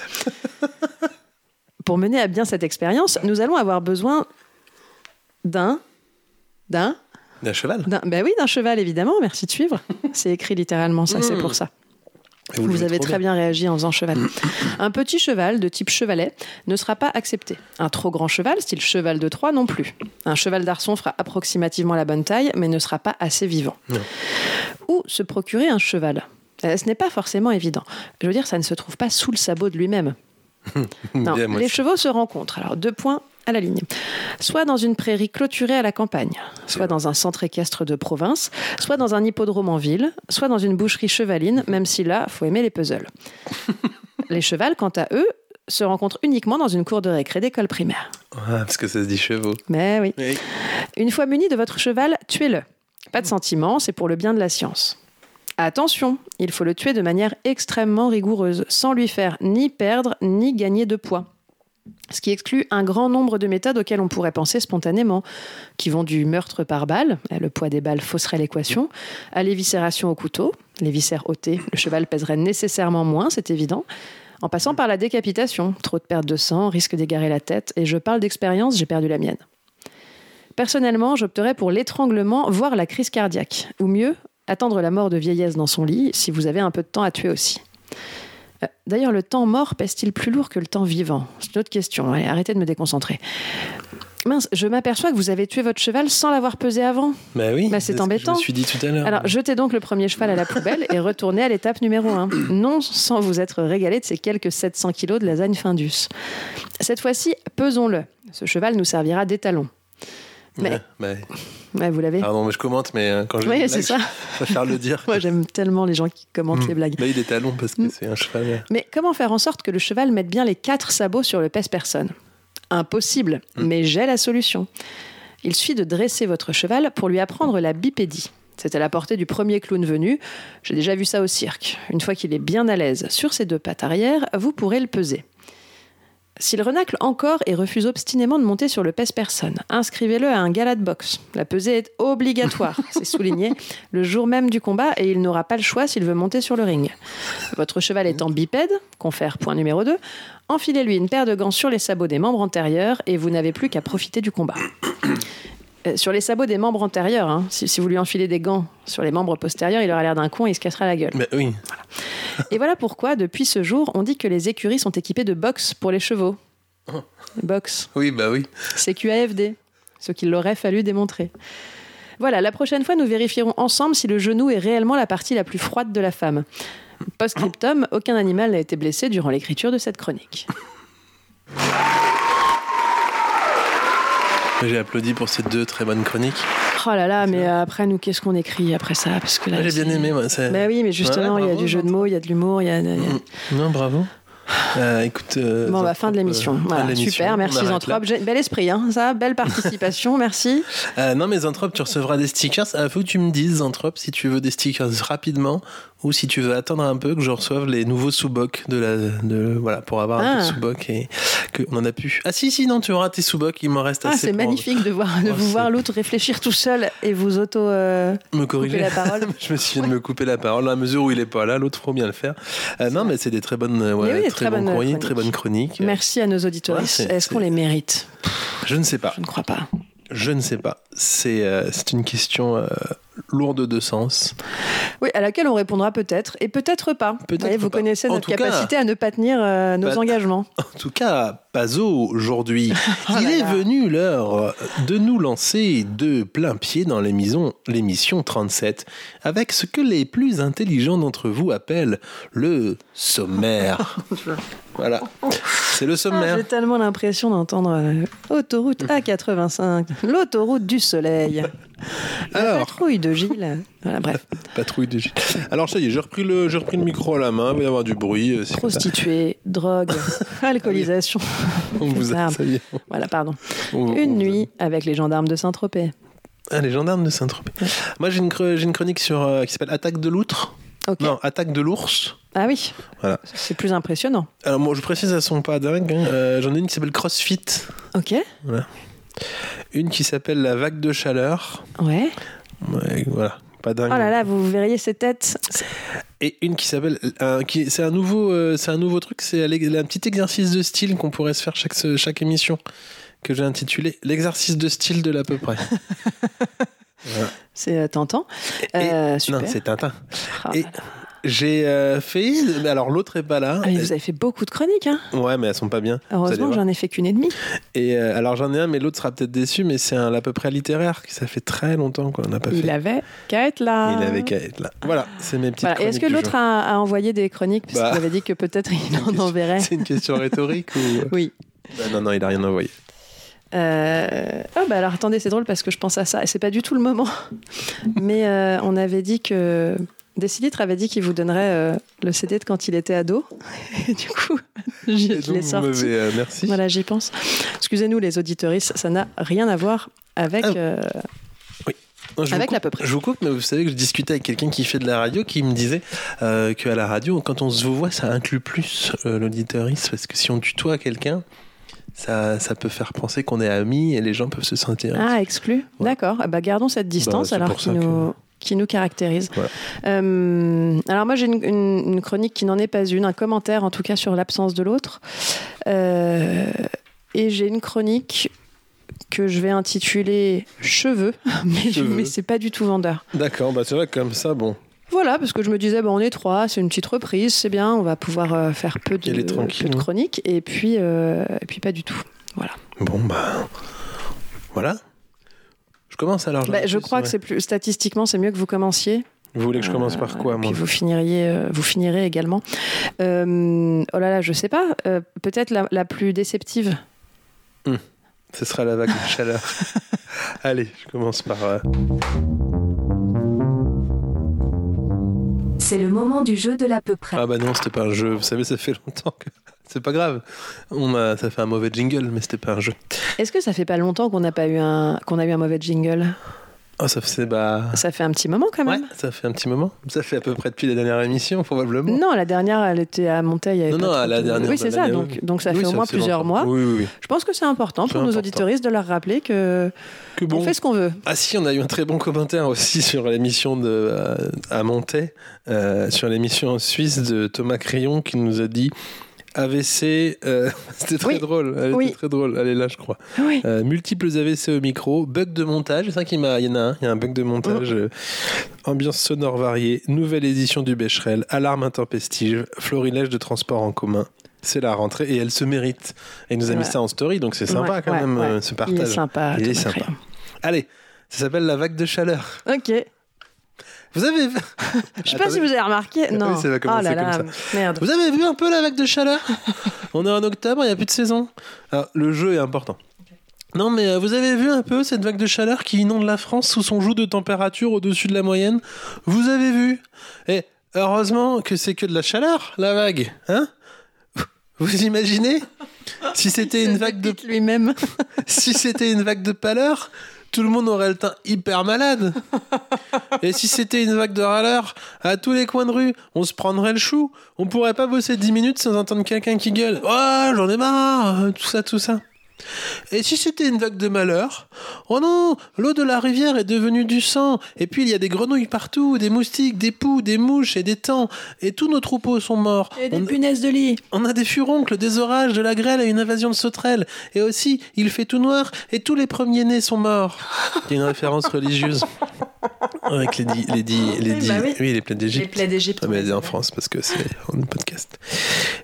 Pour mener à bien cette expérience, nous allons avoir besoin d'un. D'un d'un cheval. d'un- Ben oui, d'un cheval, évidemment, merci de suivre. C'est écrit littéralement, ça, c'est pour ça. Vous, avez très bien réagi en faisant cheval. (clears throat) Un petit cheval de type chevalet ne sera pas accepté. Un trop grand cheval, style cheval de Troie, non plus. Un cheval d'arçon fera approximativement la bonne taille, mais ne sera pas assez vivant. Non. Ou se procurer un cheval? Euh, Ce n'est pas forcément évident. Je veux dire, ça ne se trouve pas sous le sabot de lui-même. (laughs) Non, Bien, les chevaux se rencontrent. Alors, deux points à la ligne. Soit dans une prairie clôturée à la campagne, soit dans un centre équestre de province, soit dans un hippodrome en ville, soit dans une boucherie chevaline, même si là, faut aimer les puzzles. (laughs) les chevals, quant à eux, se rencontrent uniquement dans une cour de récré d'école primaire. Ah, parce que ça se dit chevaux. Mais oui. Oui. Une fois muni de votre cheval, tuez-le. Pas de sentiment, c'est pour le bien de la science. Attention, il faut le tuer de manière extrêmement rigoureuse, sans lui faire ni perdre ni gagner de poids. Ce qui exclut un grand nombre de méthodes auxquelles on pourrait penser spontanément, qui vont du meurtre par balle, eh, le poids des balles fausserait l'équation, à l'éviscération au couteau, les viscères ôtés, le cheval pèserait nécessairement moins, c'est évident, en passant par la décapitation, trop de perte de sang, risque d'égarer la tête, et je parle d'expérience, j'ai perdu la mienne. Personnellement, j'opterais pour l'étranglement, voire la crise cardiaque. Ou mieux, attendre la mort de vieillesse dans son lit, si vous avez un peu de temps à tuer aussi. Euh, D'ailleurs, le temps mort pèse-t-il plus lourd que le temps vivant? C'est une autre question. Allez, arrêtez de me déconcentrer. Mince, je m'aperçois que vous avez tué votre cheval sans l'avoir pesé avant. Bah oui. Bah, c'est embêtant. Je me suis dit tout à l'heure. Alors, jetez donc le premier cheval à la poubelle et retournez à l'étape numéro 1. (clears throat) Non sans vous être régalé de ces quelques 700 kilos de lasagne Findus. Cette fois-ci, pesons-le. Ce cheval nous servira d'étalon. Mais- Ouais, bah, Ouais, vous l'avez pardon, mais je commente, mais euh, quand je Oui, c'est ça. je préfère le dire. (laughs) Moi, j'aime tellement les gens qui commentent Mm. les blagues. Bah, il est talon parce que Mm. c'est un cheval. Mais comment faire en sorte que le cheval mette bien les quatre sabots sur le pèse-personne Impossible, mais j'ai la solution. Il suffit de dresser votre cheval pour lui apprendre la bipédie. C'est à la portée du premier clown venu. J'ai déjà vu ça au cirque. Une fois qu'il est bien à l'aise sur ses deux pattes arrière, vous pourrez le peser. S'il renacle encore et refuse obstinément de monter sur le pèse-personne, inscrivez-le à un gala de boxe. La pesée est obligatoire, (laughs) c'est souligné, le jour même du combat et il n'aura pas le choix s'il veut monter sur le ring. Votre cheval étant bipède, confère point numéro 2, enfilez-lui une paire de gants sur les sabots des membres antérieurs et vous n'avez plus qu'à profiter du combat. Euh, sur les sabots des membres antérieurs, hein, si, si vous lui enfilez des gants sur les membres postérieurs, il aura l'air d'un con et il se cassera la gueule. Bah oui. Et voilà pourquoi, depuis ce jour, on dit que les écuries sont équipées de box pour les chevaux. Box. Oui, bah oui. C'est QAFD, ce qu'il aurait fallu démontrer. Voilà, la prochaine fois, nous vérifierons ensemble si le genou est réellement la partie la plus froide de la femme. Post-scriptum, aucun animal n'a été blessé durant l'écriture de cette chronique. J'ai applaudi pour ces deux très bonnes chroniques. Oh là là, mais euh, après, nous, qu'est-ce qu'on écrit après ça? Parce que là, J'ai bien aimé, moi. Bah oui, mais justement, Ouais, il y a du jeu de mots, il y a de l'humour, il y a... Mm. Non, bravo. (sighs) Euh, écoute. euh, Bon, bah, fin de l'émission. euh, Voilà, super, merci Zanthrope. Bel esprit, hein, ça, belle participation, (laughs) merci. non, mais Zanthrope, tu recevras des stickers. Il faut que tu me dises, Zanthrope, si tu veux des stickers rapidement ou si tu veux attendre un peu que je reçoive les nouveaux sous-bocs de la. De, voilà, pour avoir un peu de Ah. sous-bocs et qu'on en a pu. Ah, si, si, non, tu auras tes sous-bocs, il m'en reste Ah, assez. c'est magnifique de, voir, de (laughs) Oh, vous voir l'autre réfléchir tout seul et vous auto euh, Me couper corriger. la parole. (laughs) je me suis de me couper la parole. À la mesure où il est pas là, l'autre faut bien le faire. Euh, non, mais c'est des très bonnes, ouais, oui, très, bonnes courriers, chroniques. très bonnes chroniques. Merci à nos auditeurs. Ouais, Est-ce qu'on les mérite? Je ne sais pas. Je ne crois pas. Je ne sais pas. C'est euh, une question euh, lourde de sens. Oui, à laquelle on répondra peut-être et peut-être pas. Peut-être Vous, vous pas. connaissez notre cas- capacité à ne pas tenir euh, nos Pas- engagements. (laughs) En tout cas, Pazo, aujourd'hui, (laughs) Oh il est venu l'heure de nous lancer de plein pied dans l'émission 37, avec ce que les plus intelligents d'entre vous appellent le sommaire. (laughs) voilà, c'est le Ah, sommaire. J'ai tellement l'impression d'entendre euh, autoroute A85, l'autoroute du soleil. La Alors. patrouille de Gilles. Voilà, bref, (laughs) Patrouille de Gilles. Alors ça y est, j'ai repris, le, j'ai repris le micro à la main, il va y avoir du bruit. euh, prostituée, drogue, (laughs) alcoolisation. (laughs) On vous a, ça y est. Voilà, pardon. On- on Une a- nuit avec les gendarmes de Saint-Tropez. Ah, les gendarmes de Saint-Tropez. Moi, j'ai une, cre- j'ai une chronique sur, euh, qui s'appelle Attaque de l'outre. Non, Attaque de l'ours. Ah oui. Voilà. C'est plus impressionnant. Alors, moi, je précise, elles sont pas dingues. hein. Euh, J'en ai une qui s'appelle CrossFit. Ok. Une qui s'appelle La vague de chaleur. Ouais. Ouais, voilà. Pas dingue. Oh là là, vous verriez ces têtes. Et une qui s'appelle. qui- C'est un, nouveau, euh, c'est un nouveau truc. C'est un petit exercice de style qu'on pourrait se faire chaque, chaque émission. Que j'ai intitulé L'exercice de style de l'à peu près. (laughs) C'est euh. Et- Euh, super. non, c'est Tintin. Ah, Et j'ai euh, fait. mais Alors, l'autre est pas là. Ah, mais vous avez fait beaucoup de chroniques, hein Ouais, mais elles sont pas bien. Heureusement que j'en ai fait qu'une et demie. Et euh, alors j'en ai un, mais l'autre sera peut-être déçu, mais c'est un à peu près littéraire, qui ça fait très longtemps qu'on n'a pas Il fait. avait qu'à être là. Il avait qu'à être là. Voilà, c'est mes petites Voilà. Est-ce que l'autre a, a envoyé des chroniques? Parce Bah. qu'il avait dit que peut-être il (laughs) en enverrait. C'est une question rhétorique ou Oui. Bah, Non, non, il a rien envoyé. Euh... Ah bah alors attendez, c'est drôle parce que je pense à ça et c'est pas du tout le moment. (laughs) Mais euh, on avait dit que Décilitre avait dit qu'il vous donnerait euh, le CD de quand il était ado. (laughs) Et du coup, je, je l'ai sorti. euh, merci. Voilà, j'y pense. Excusez-nous les auditeuristes, ça n'a rien à voir avec. Ah. euh, Non, vous avec l'à peu près. Je vous coupe, mais vous savez que je discutais avec quelqu'un qui fait de la radio qui me disait qu'à la radio, quand on se voit, ça inclut plus l'auditeuriste, parce que si on tutoie quelqu'un, ça, ça peut faire penser qu'on est amis et les gens peuvent se sentir. Ah, exclu Ouais. D'accord. Ah bah, gardons cette distance c'est alors qui que- nous, qui nous caractérise. Euh, alors moi j'ai une, une- une chronique qui n'en est pas une, un commentaire en tout cas sur l'absence de l'autre. Euh, et j'ai une chronique que je vais intituler Cheveux, (laughs) mais, mais c'est pas du tout vendeur. D'accord, bah c'est vrai que comme ça, bon. Voilà, parce que je me disais, bon, on est trois, c'est une petite reprise, c'est bien, on va pouvoir euh, faire peu de, peu hein. chroniques, et puis, euh, et puis pas du tout. Voilà. Bon, bah. Voilà. Je commence alors. Bah, je crois que c'est plus statistiquement, c'est mieux que vous commenciez. Vous voulez que je commence par quoi, Euh, moi Puis vous finiriez, vous finirez également. Euh, oh là là, je sais pas. euh, Peut-être la, la plus déceptive. Ce sera la vague de chaleur. (laughs) Allez, je commence par. C'est le moment du jeu de l'à peu près. Ah bah non, c'était pas un jeu. Vous savez, ça fait longtemps que. (laughs) C'est pas grave. On a... Ça fait un mauvais jingle, mais c'était pas un jeu. Est-ce que ça fait pas longtemps qu'on n'a pas eu un qu'on a eu un mauvais jingle? Ça fait. Bah. Ça fait un petit moment quand Ouais, même. ça fait un petit moment. Ça fait à peu près depuis la dernière émission, probablement. Non, la dernière, elle était à avait Non, non, à la de- dernière. Oui, c'est ça. Donc, donc ça Oui, fait au moins plusieurs longtemps. mois. Oui, oui, oui. Je pense que c'est important pour nos important. auditeuristes de leur rappeler que Que bon. on fait ce qu'on veut. Ah si, on a eu un très bon commentaire aussi sur l'émission de euh, à Montaix, euh, sur l'émission suisse de Thomas Crayon qui nous a dit AVC, euh, (laughs) c'était très Oui. drôle, elle Oui. était très drôle, elle est là je crois. Oui. Euh, multiples AVC au micro, bug de montage, c'est ça qui m'a, il y en a un, il y a un bug de montage, Mm. euh, ambiance sonore variée, nouvelle édition du Becherel, alarme intempestive, florilège de transport en commun. C'est la rentrée et elle se mérite. Et il nous a mis ça en story, donc c'est sympa Ouais, quand ouais, même ce Il est partage. sympa. Il est sympa. Allez, ça s'appelle la vague de chaleur. Ok. Vous avez vu (laughs) Je sais pas si vous avez remarqué. Non. Oui, ça va commencer oh là là, comme merde. Vous avez vu un peu la vague de chaleur? On est en octobre, il n'y a plus de saison. Alors, le jeu est important. Non, mais euh, vous avez vu un peu cette vague de chaleur qui inonde la France sous son joug de température au-dessus de la moyenne? Vous avez vu? Et heureusement que c'est que de la chaleur, la vague. Hein? Vous imaginez? Si (laughs) c'était une vague de lui-même. (laughs) si c'était une vague de pâleur, tout le monde aurait le teint hyper malade. Et si c'était une vague de râleur, à tous les coins de rue, on se prendrait le chou. On pourrait pas bosser 10 minutes sans entendre quelqu'un qui gueule. Oh, j'en ai marre, tout ça, tout ça. Et si c'était une vague de malheur? Oh non, l'eau de la rivière est devenue du sang. Et puis il y a des grenouilles partout, des moustiques, des poux, des mouches et des tans. Et tous nos troupeaux sont morts. Et des On- punaises de lit. on a des furoncles, des orages, de la grêle et une invasion de sauterelles. Et aussi, il fait tout noir et tous les premiers-nés sont morts. Il y a une référence religieuse. (laughs) Avec les dix... Les les bah oui. oui, les plaies Les d'Égypte. plaies d'Égypte. Ah, mais est en France parce que c'est (laughs) un podcast.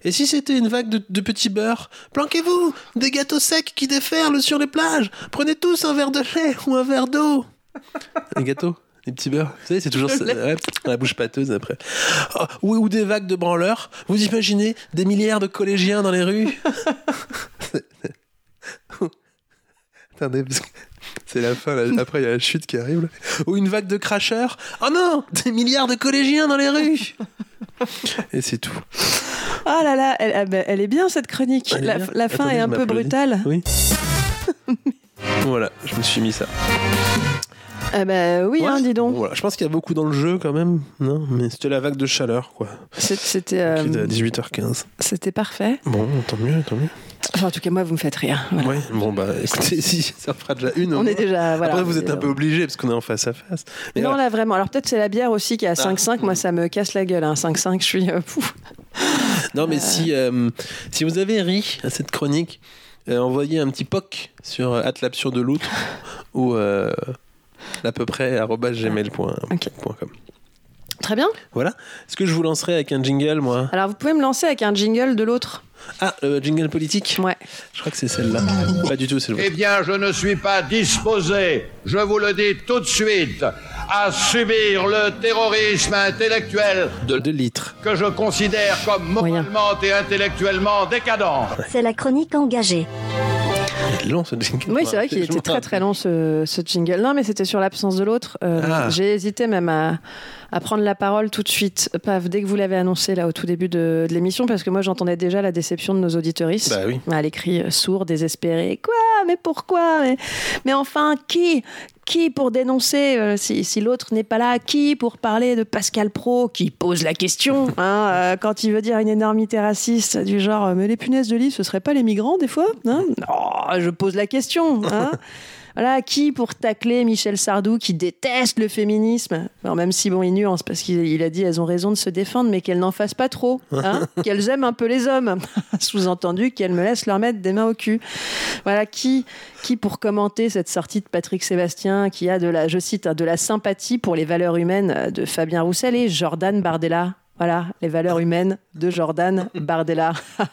Et si c'était une vague de, de petits beurres Planquez-vous Des gâteaux secs qui déferlent sur les plages Prenez tous un verre de lait ou un verre d'eau Les gâteaux les petits beurres, vous savez, c'est toujours ça, ouais, la bouche pâteuse après. Oh, ou, ou des vagues de branleurs. Vous imaginez des milliards de collégiens dans les rues (laughs) Attendez, parce que c'est la fin, là. (laughs) après il y a la chute qui arrive. là. Ou une vague de cracheurs. Oh non Des milliards de collégiens dans les rues (laughs) Et c'est tout. Ah là là, elle, ah ben, elle est bien cette chronique. La, bien. la fin Attendez, est un peu brutale. Oui. (laughs) voilà, je me suis mis ça. Ah bah oui, Ouais. hein, dis donc. Voilà, je pense qu'il y a beaucoup dans le jeu quand même. Non, mais c'était la vague de chaleur, quoi. C'était euh, à 18h15. c'était parfait. Bon, tant mieux, tant mieux. Enfin, en tout cas, moi, vous me faites rire. Voilà. Ouais, bon, bah (laughs) écoutez, si, ça fera déjà une. On est déjà. Voilà, Après, vous êtes un Euh, peu obligé parce qu'on est en face à face. Mais Non, là, vraiment. Alors, peut-être c'est la bière aussi qui est à Ah. 5,5. Moi, ça me casse la gueule. Hein. 5,5, je suis. euh, pouf. (laughs) non, mais si, euh, si vous avez ri à cette chronique, euh, envoyez un petit POC sur euh, Atlapsure de l'outre ou euh, à peu près gmail.com. Ok. Très bien. Voilà. Est-ce que je vous lancerai avec un jingle, moi? Alors, vous pouvez me lancer avec un jingle de l'autre. Ah, le jingle politique? Ouais. Je crois que c'est celle-là. Pas du tout, c'est le Eh bien, je ne suis pas disposé, je vous le dis tout de suite, à subir le terrorisme intellectuel De, de litres. que je considère comme Moyen. moralement et intellectuellement décadent. C'est la chronique engagée. Il est long, ce jingle. Oui, c'est vrai qu'il était très très long ce, ce jingle. Non, mais c'était sur l'absence de l'autre. Euh, Ah. J'ai hésité même à, à prendre la parole tout de suite, paf, dès que vous l'avez annoncé là au tout début de, de l'émission, parce que moi j'entendais déjà la déception de nos auditeuristes. Bah oui. À l'écrit sourd, désespéré. Quoi? Mais pourquoi? Mais, mais enfin, qui? Qui pour dénoncer euh, si, si l'autre n'est pas là? Qui pour parler de Pascal Pro qui pose la question (laughs) hein, euh, quand il veut dire une énormité raciste du genre euh, mais les punaises de lit ce serait pas les migrants des fois hein? Non, je pose la question. Hein (laughs) voilà, qui pour tacler Michel Sardou qui déteste le féminisme Alors, Même si bon, il nuance parce qu'il il a dit elles ont raison de se défendre, mais qu'elles n'en fassent pas trop, hein (laughs) qu'elles aiment un peu les hommes. (laughs) Sous-entendu qu'elles me laissent leur mettre des mains au cul. Voilà, qui, qui pour commenter cette sortie de Patrick Sébastien, qui a de la, je cite, hein, de la sympathie pour les valeurs humaines de Fabien Roussel et Jordan Bardella. Voilà, les valeurs humaines de Jordan Bardella. (laughs)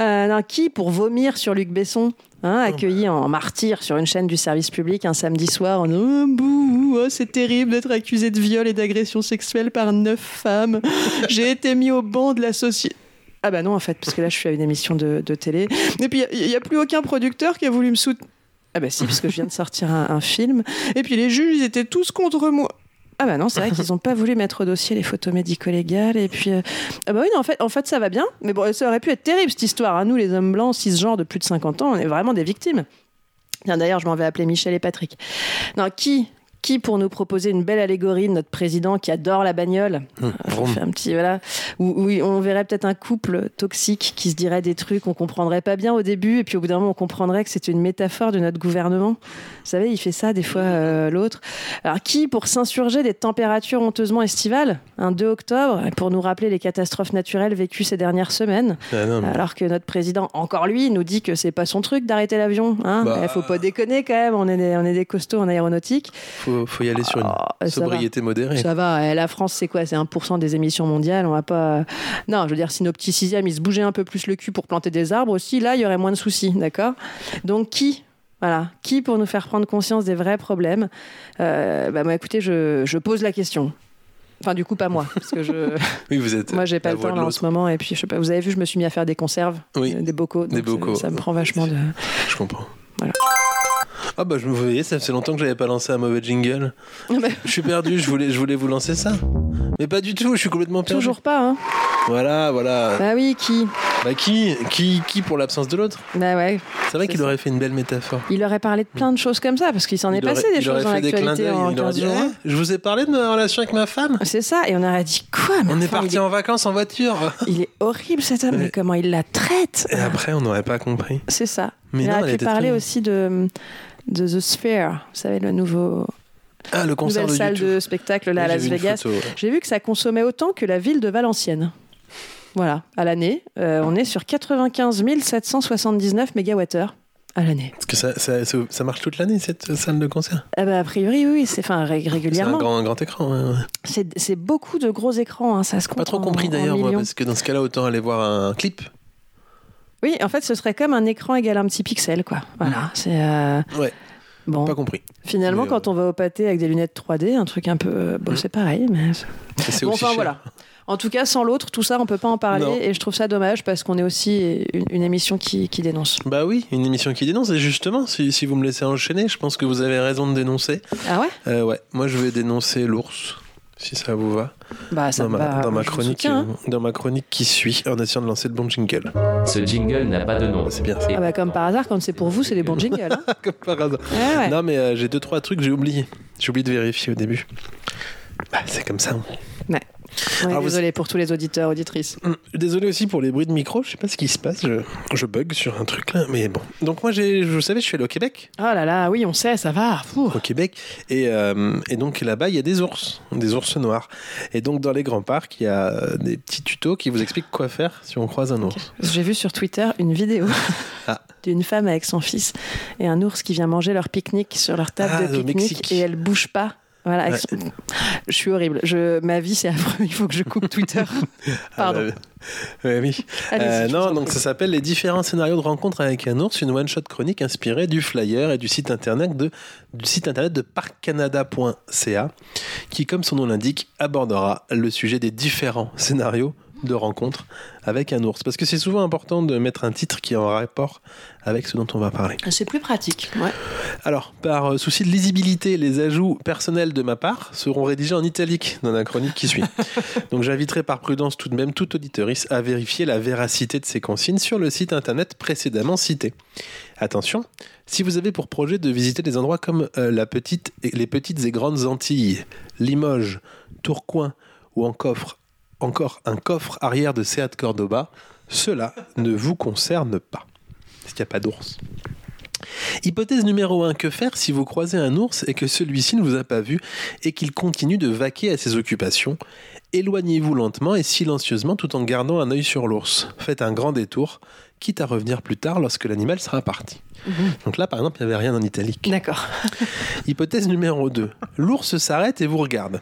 Euh, non, qui pour vomir sur Luc Besson, hein, accueilli en martyr sur une chaîne du service public un samedi soir en Oh, bouh, oh, c'est terrible d'être accusé de viol et d'agression sexuelle par neuf femmes. (laughs) J'ai été mis au banc de la société. Ah bah non en fait, parce que là je suis à une émission de, de télé. Et puis il n'y a, plus aucun producteur qui a voulu me soutenir. Ah bah si, parce que je viens de sortir un, un film. Et puis les juges, ils étaient tous contre moi. Ah bah non, c'est vrai qu'ils n'ont pas voulu mettre au dossier les photos médico-légales. Et puis, euh, ah bah oui, en fait, en fait, ça va bien. Mais bon, ça aurait pu être terrible cette histoire. hein. Nous, les hommes blancs, cisgenres de plus de 50 ans, on est vraiment des victimes. D'ailleurs, je m'en vais appeler Michel et Patrick. Non, qui qui pour nous proposer une belle allégorie de notre président qui adore la bagnole fait un petit voilà. Où, où on verrait peut-être un couple toxique qui se dirait des trucs qu'on comprendrait pas bien au début et puis au bout d'un moment on comprendrait que c'était une métaphore de notre gouvernement. Vous savez il fait ça des fois euh, l'autre. Alors qui pour s'insurger des températures honteusement estivales un 2 octobre pour nous rappeler les catastrophes naturelles vécues ces dernières semaines Ah, non, mais- alors que notre président encore lui nous dit que c'est pas son truc d'arrêter l'avion hein. Bah. Eh, faut pas déconner quand même on est des, on est des costauds en aéronautique faut, faut y aller sur une Oh, va. sobriété modérée. Ça va, eh, la France, c'est quoi? C'est 1% des émissions mondiales. On va pas. Non, je veux dire, si nos petits sixièmes, ils se bougeaient un peu plus le cul pour planter des arbres aussi, là, il y aurait moins de soucis, d'accord? Donc, qui voilà. Qui pour nous faire prendre conscience des vrais problèmes? Euh, bah, écoutez, je, je pose la question. Enfin, du coup, pas moi, parce que je, (laughs) Oui, vous êtes. moi, j'ai pas le temps là en ce moment. Et puis, je sais pas, vous avez vu, je me suis mis à faire des conserves, Oui. euh, des bocaux. Des donc, ça- bocaux. Ça, me prend vachement de. Je comprends. Voilà. Ah bah je me voyais, ça fait longtemps que j'avais pas lancé un mauvais jingle. Mais Je suis perdu, je voulais, je voulais vous lancer ça. Mais pas du tout, je suis complètement perdu. Toujours pas, hein Voilà, voilà. Bah oui, qui Bah qui, qui, qui pour l'absence de l'autre? Bah ouais. C'est vrai qu'il aurait fait une belle métaphore. Il aurait parlé de plein de choses comme ça, parce qu'il s'en est aurait- passé des choses dans l'actualité en il aurait 15 dit, jours. Eh, je vous ai parlé de ma relation avec ma femme. C'est ça, et on aurait dit quoi mais On est parti en vacances en voiture. (laughs) il est horrible cet homme, mais comment il la traite? Et après, on n'aurait pas compris. C'est ça. Mais il non, aurait pu parler très- aussi de, de The Sphere, vous savez, le nouveau Ah, le concert nouvelle de salle YouTube. de spectacle là à Las Vegas. ouais. J'ai vu que ça consommait autant que la ville de Valenciennes. Voilà, à l'année, euh, on est sur 95 779 mégawattheures à l'année. Parce que ça, ça, ça- ça marche toute l'année, cette salle de concert? Ah bah, a priori, oui, c'est enfin ré- C'est un régulièrement. grand, un grand écran. ouais. C'est beaucoup de gros écrans, hein, ça se compte. Pas trop en- compris d'ailleurs, moi, parce que dans ce cas-là, autant aller voir un clip. Oui, en fait, ce serait comme un écran égal à un petit pixel, quoi. Voilà, c'est. euh, Ouais, Bon, pas compris. finalement, Mais, euh, quand on va au pâté avec des lunettes 3D, un truc un peu. Bon, Mm. c'est pareil, mais. C'est Bon, aussi enfin, cher. voilà. En tout cas, sans l'autre, tout ça, on peut pas en parler. Non. Et je trouve ça dommage parce qu'on est aussi une, une émission qui, qui dénonce. Bah oui, une émission qui dénonce. Et justement, si, si vous me laissez enchaîner, je pense que vous avez raison de dénoncer. Ah ouais? Euh, ouais, moi je vais dénoncer l'ours, si ça vous va. Bah, ça Dans ma, va, dans ma chronique, soutiens, hein. dans ma chronique qui suit, en essayant de lancer le bon jingle. Ce jingle n'a pas de nom. C'est bien ça. Ah bah, comme par hasard, quand c'est pour vous, c'est des bons jingles. hein. (laughs) Comme par hasard. Ouais, ouais. Non, mais euh, j'ai deux trois trucs que j'ai oublié. J'ai oublié de vérifier au début. Bah, c'est comme ça. Ouais, Alors, vous- désolé pour tous les auditeurs, auditrices. Hum, Désolé aussi pour les bruits de micro. Je sais pas ce qui se passe. Je, je bug sur un truc là, mais bon. Donc moi, vous savez, je suis allé au Québec. Oh là là, oui, on sait, ça va. Ouh. au Québec. Et, euh, et donc là-bas, il y a des ours, des ours noirs. Et donc dans les grands parcs, il y a euh, des petits tutos qui vous expliquent quoi faire si on croise un ours. J'ai vu sur Twitter une vidéo (laughs) Ah. d'une femme avec son fils et un ours qui vient manger leur pique-nique sur leur table Ah, de pique-nique et elle bouge pas. Voilà, je suis horrible. Je... Ma vie, c'est affreux. Il faut que je coupe Twitter. (laughs) Pardon. Ah, bah, oui. Euh, non, donc ça s'appelle Les différents scénarios de rencontre avec un ours, une one-shot chronique inspirée du flyer et du site internet de, du site internet de parccanada.ca, qui, comme son nom l'indique, abordera le sujet des différents scénarios de rencontre avec un ours. Parce que c'est souvent important de mettre un titre qui est en rapport avec ce dont on va parler. C'est plus pratique. Ouais. Alors, par euh, souci de lisibilité, les ajouts personnels de ma part seront rédigés en italique dans la chronique qui suit. (laughs) Donc j'inviterai par prudence tout de même tout auditoriste à vérifier la véracité de ces consignes sur le site internet précédemment cité. Attention, si vous avez pour projet de visiter des endroits comme euh, la petite et, les petites et grandes Antilles, Limoges, Tourcoing ou encore, encore un coffre arrière de Seat Cordoba, cela ne vous concerne pas. Parce qu'il n'y a pas d'ours? Hypothèse numéro 1, que faire si vous croisez un ours et que celui-ci ne vous a pas vu et qu'il continue de vaquer à ses occupations? Éloignez-vous lentement et silencieusement tout en gardant un œil sur l'ours. Faites un grand détour, quitte à revenir plus tard lorsque l'animal sera parti. Donc là, par exemple, il n'y avait rien en italique. D'accord. Hypothèse numéro 2. L'ours s'arrête et vous regarde.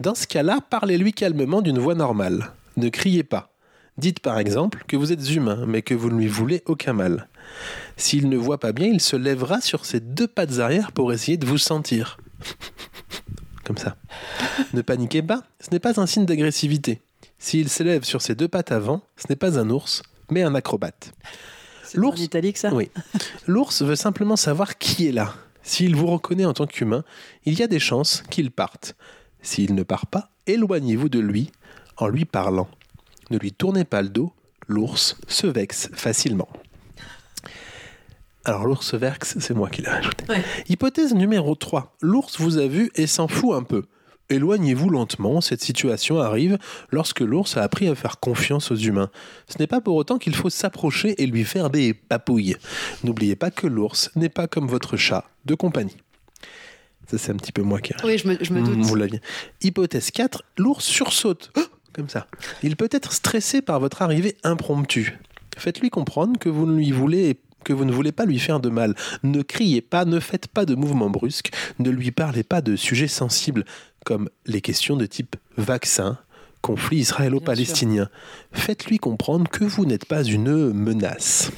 Dans ce cas-là, parlez-lui calmement d'une voix normale. Ne criez pas. Dites par exemple que vous êtes humain, mais que vous ne lui voulez aucun mal. S'il ne voit pas bien, il se lèvera sur ses deux pattes arrière pour essayer de vous sentir. (laughs) Comme ça. Ne paniquez pas, ce n'est pas un signe d'agressivité. S'il s'élève sur ses deux pattes avant, ce n'est pas un ours, mais un acrobate. C'est en L'ours- italique, ça Oui. L'ours veut simplement savoir qui est là. S'il vous reconnaît en tant qu'humain, il y a des chances qu'il parte. S'il ne part pas, éloignez-vous de lui en lui parlant. Ne lui tournez pas le dos, l'ours se vexe facilement. Alors l'ours se vexe, c'est moi qui l'ai rajouté. Ouais. Hypothèse numéro 3. L'ours vous a vu et s'en fout un peu. Éloignez-vous lentement, cette situation arrive lorsque l'ours a appris à faire confiance aux humains. Ce n'est pas pour autant qu'il faut s'approcher et lui faire des papouilles. N'oubliez pas que l'ours n'est pas comme votre chat de compagnie. Ça c'est un petit peu moi qui Oui, je me, je me doute. Vous l'aviez. Hypothèse 4, l'ours sursaute. Oh Comme ça. Il peut être stressé par votre arrivée impromptue. Faites-lui comprendre que vous ne lui voulez que vous ne voulez pas lui faire de mal. Ne criez pas, ne faites pas de mouvements brusques, ne lui parlez pas de sujets sensibles comme les questions de type vaccin, conflit israélo-palestinien. Faites-lui comprendre que vous n'êtes pas une menace.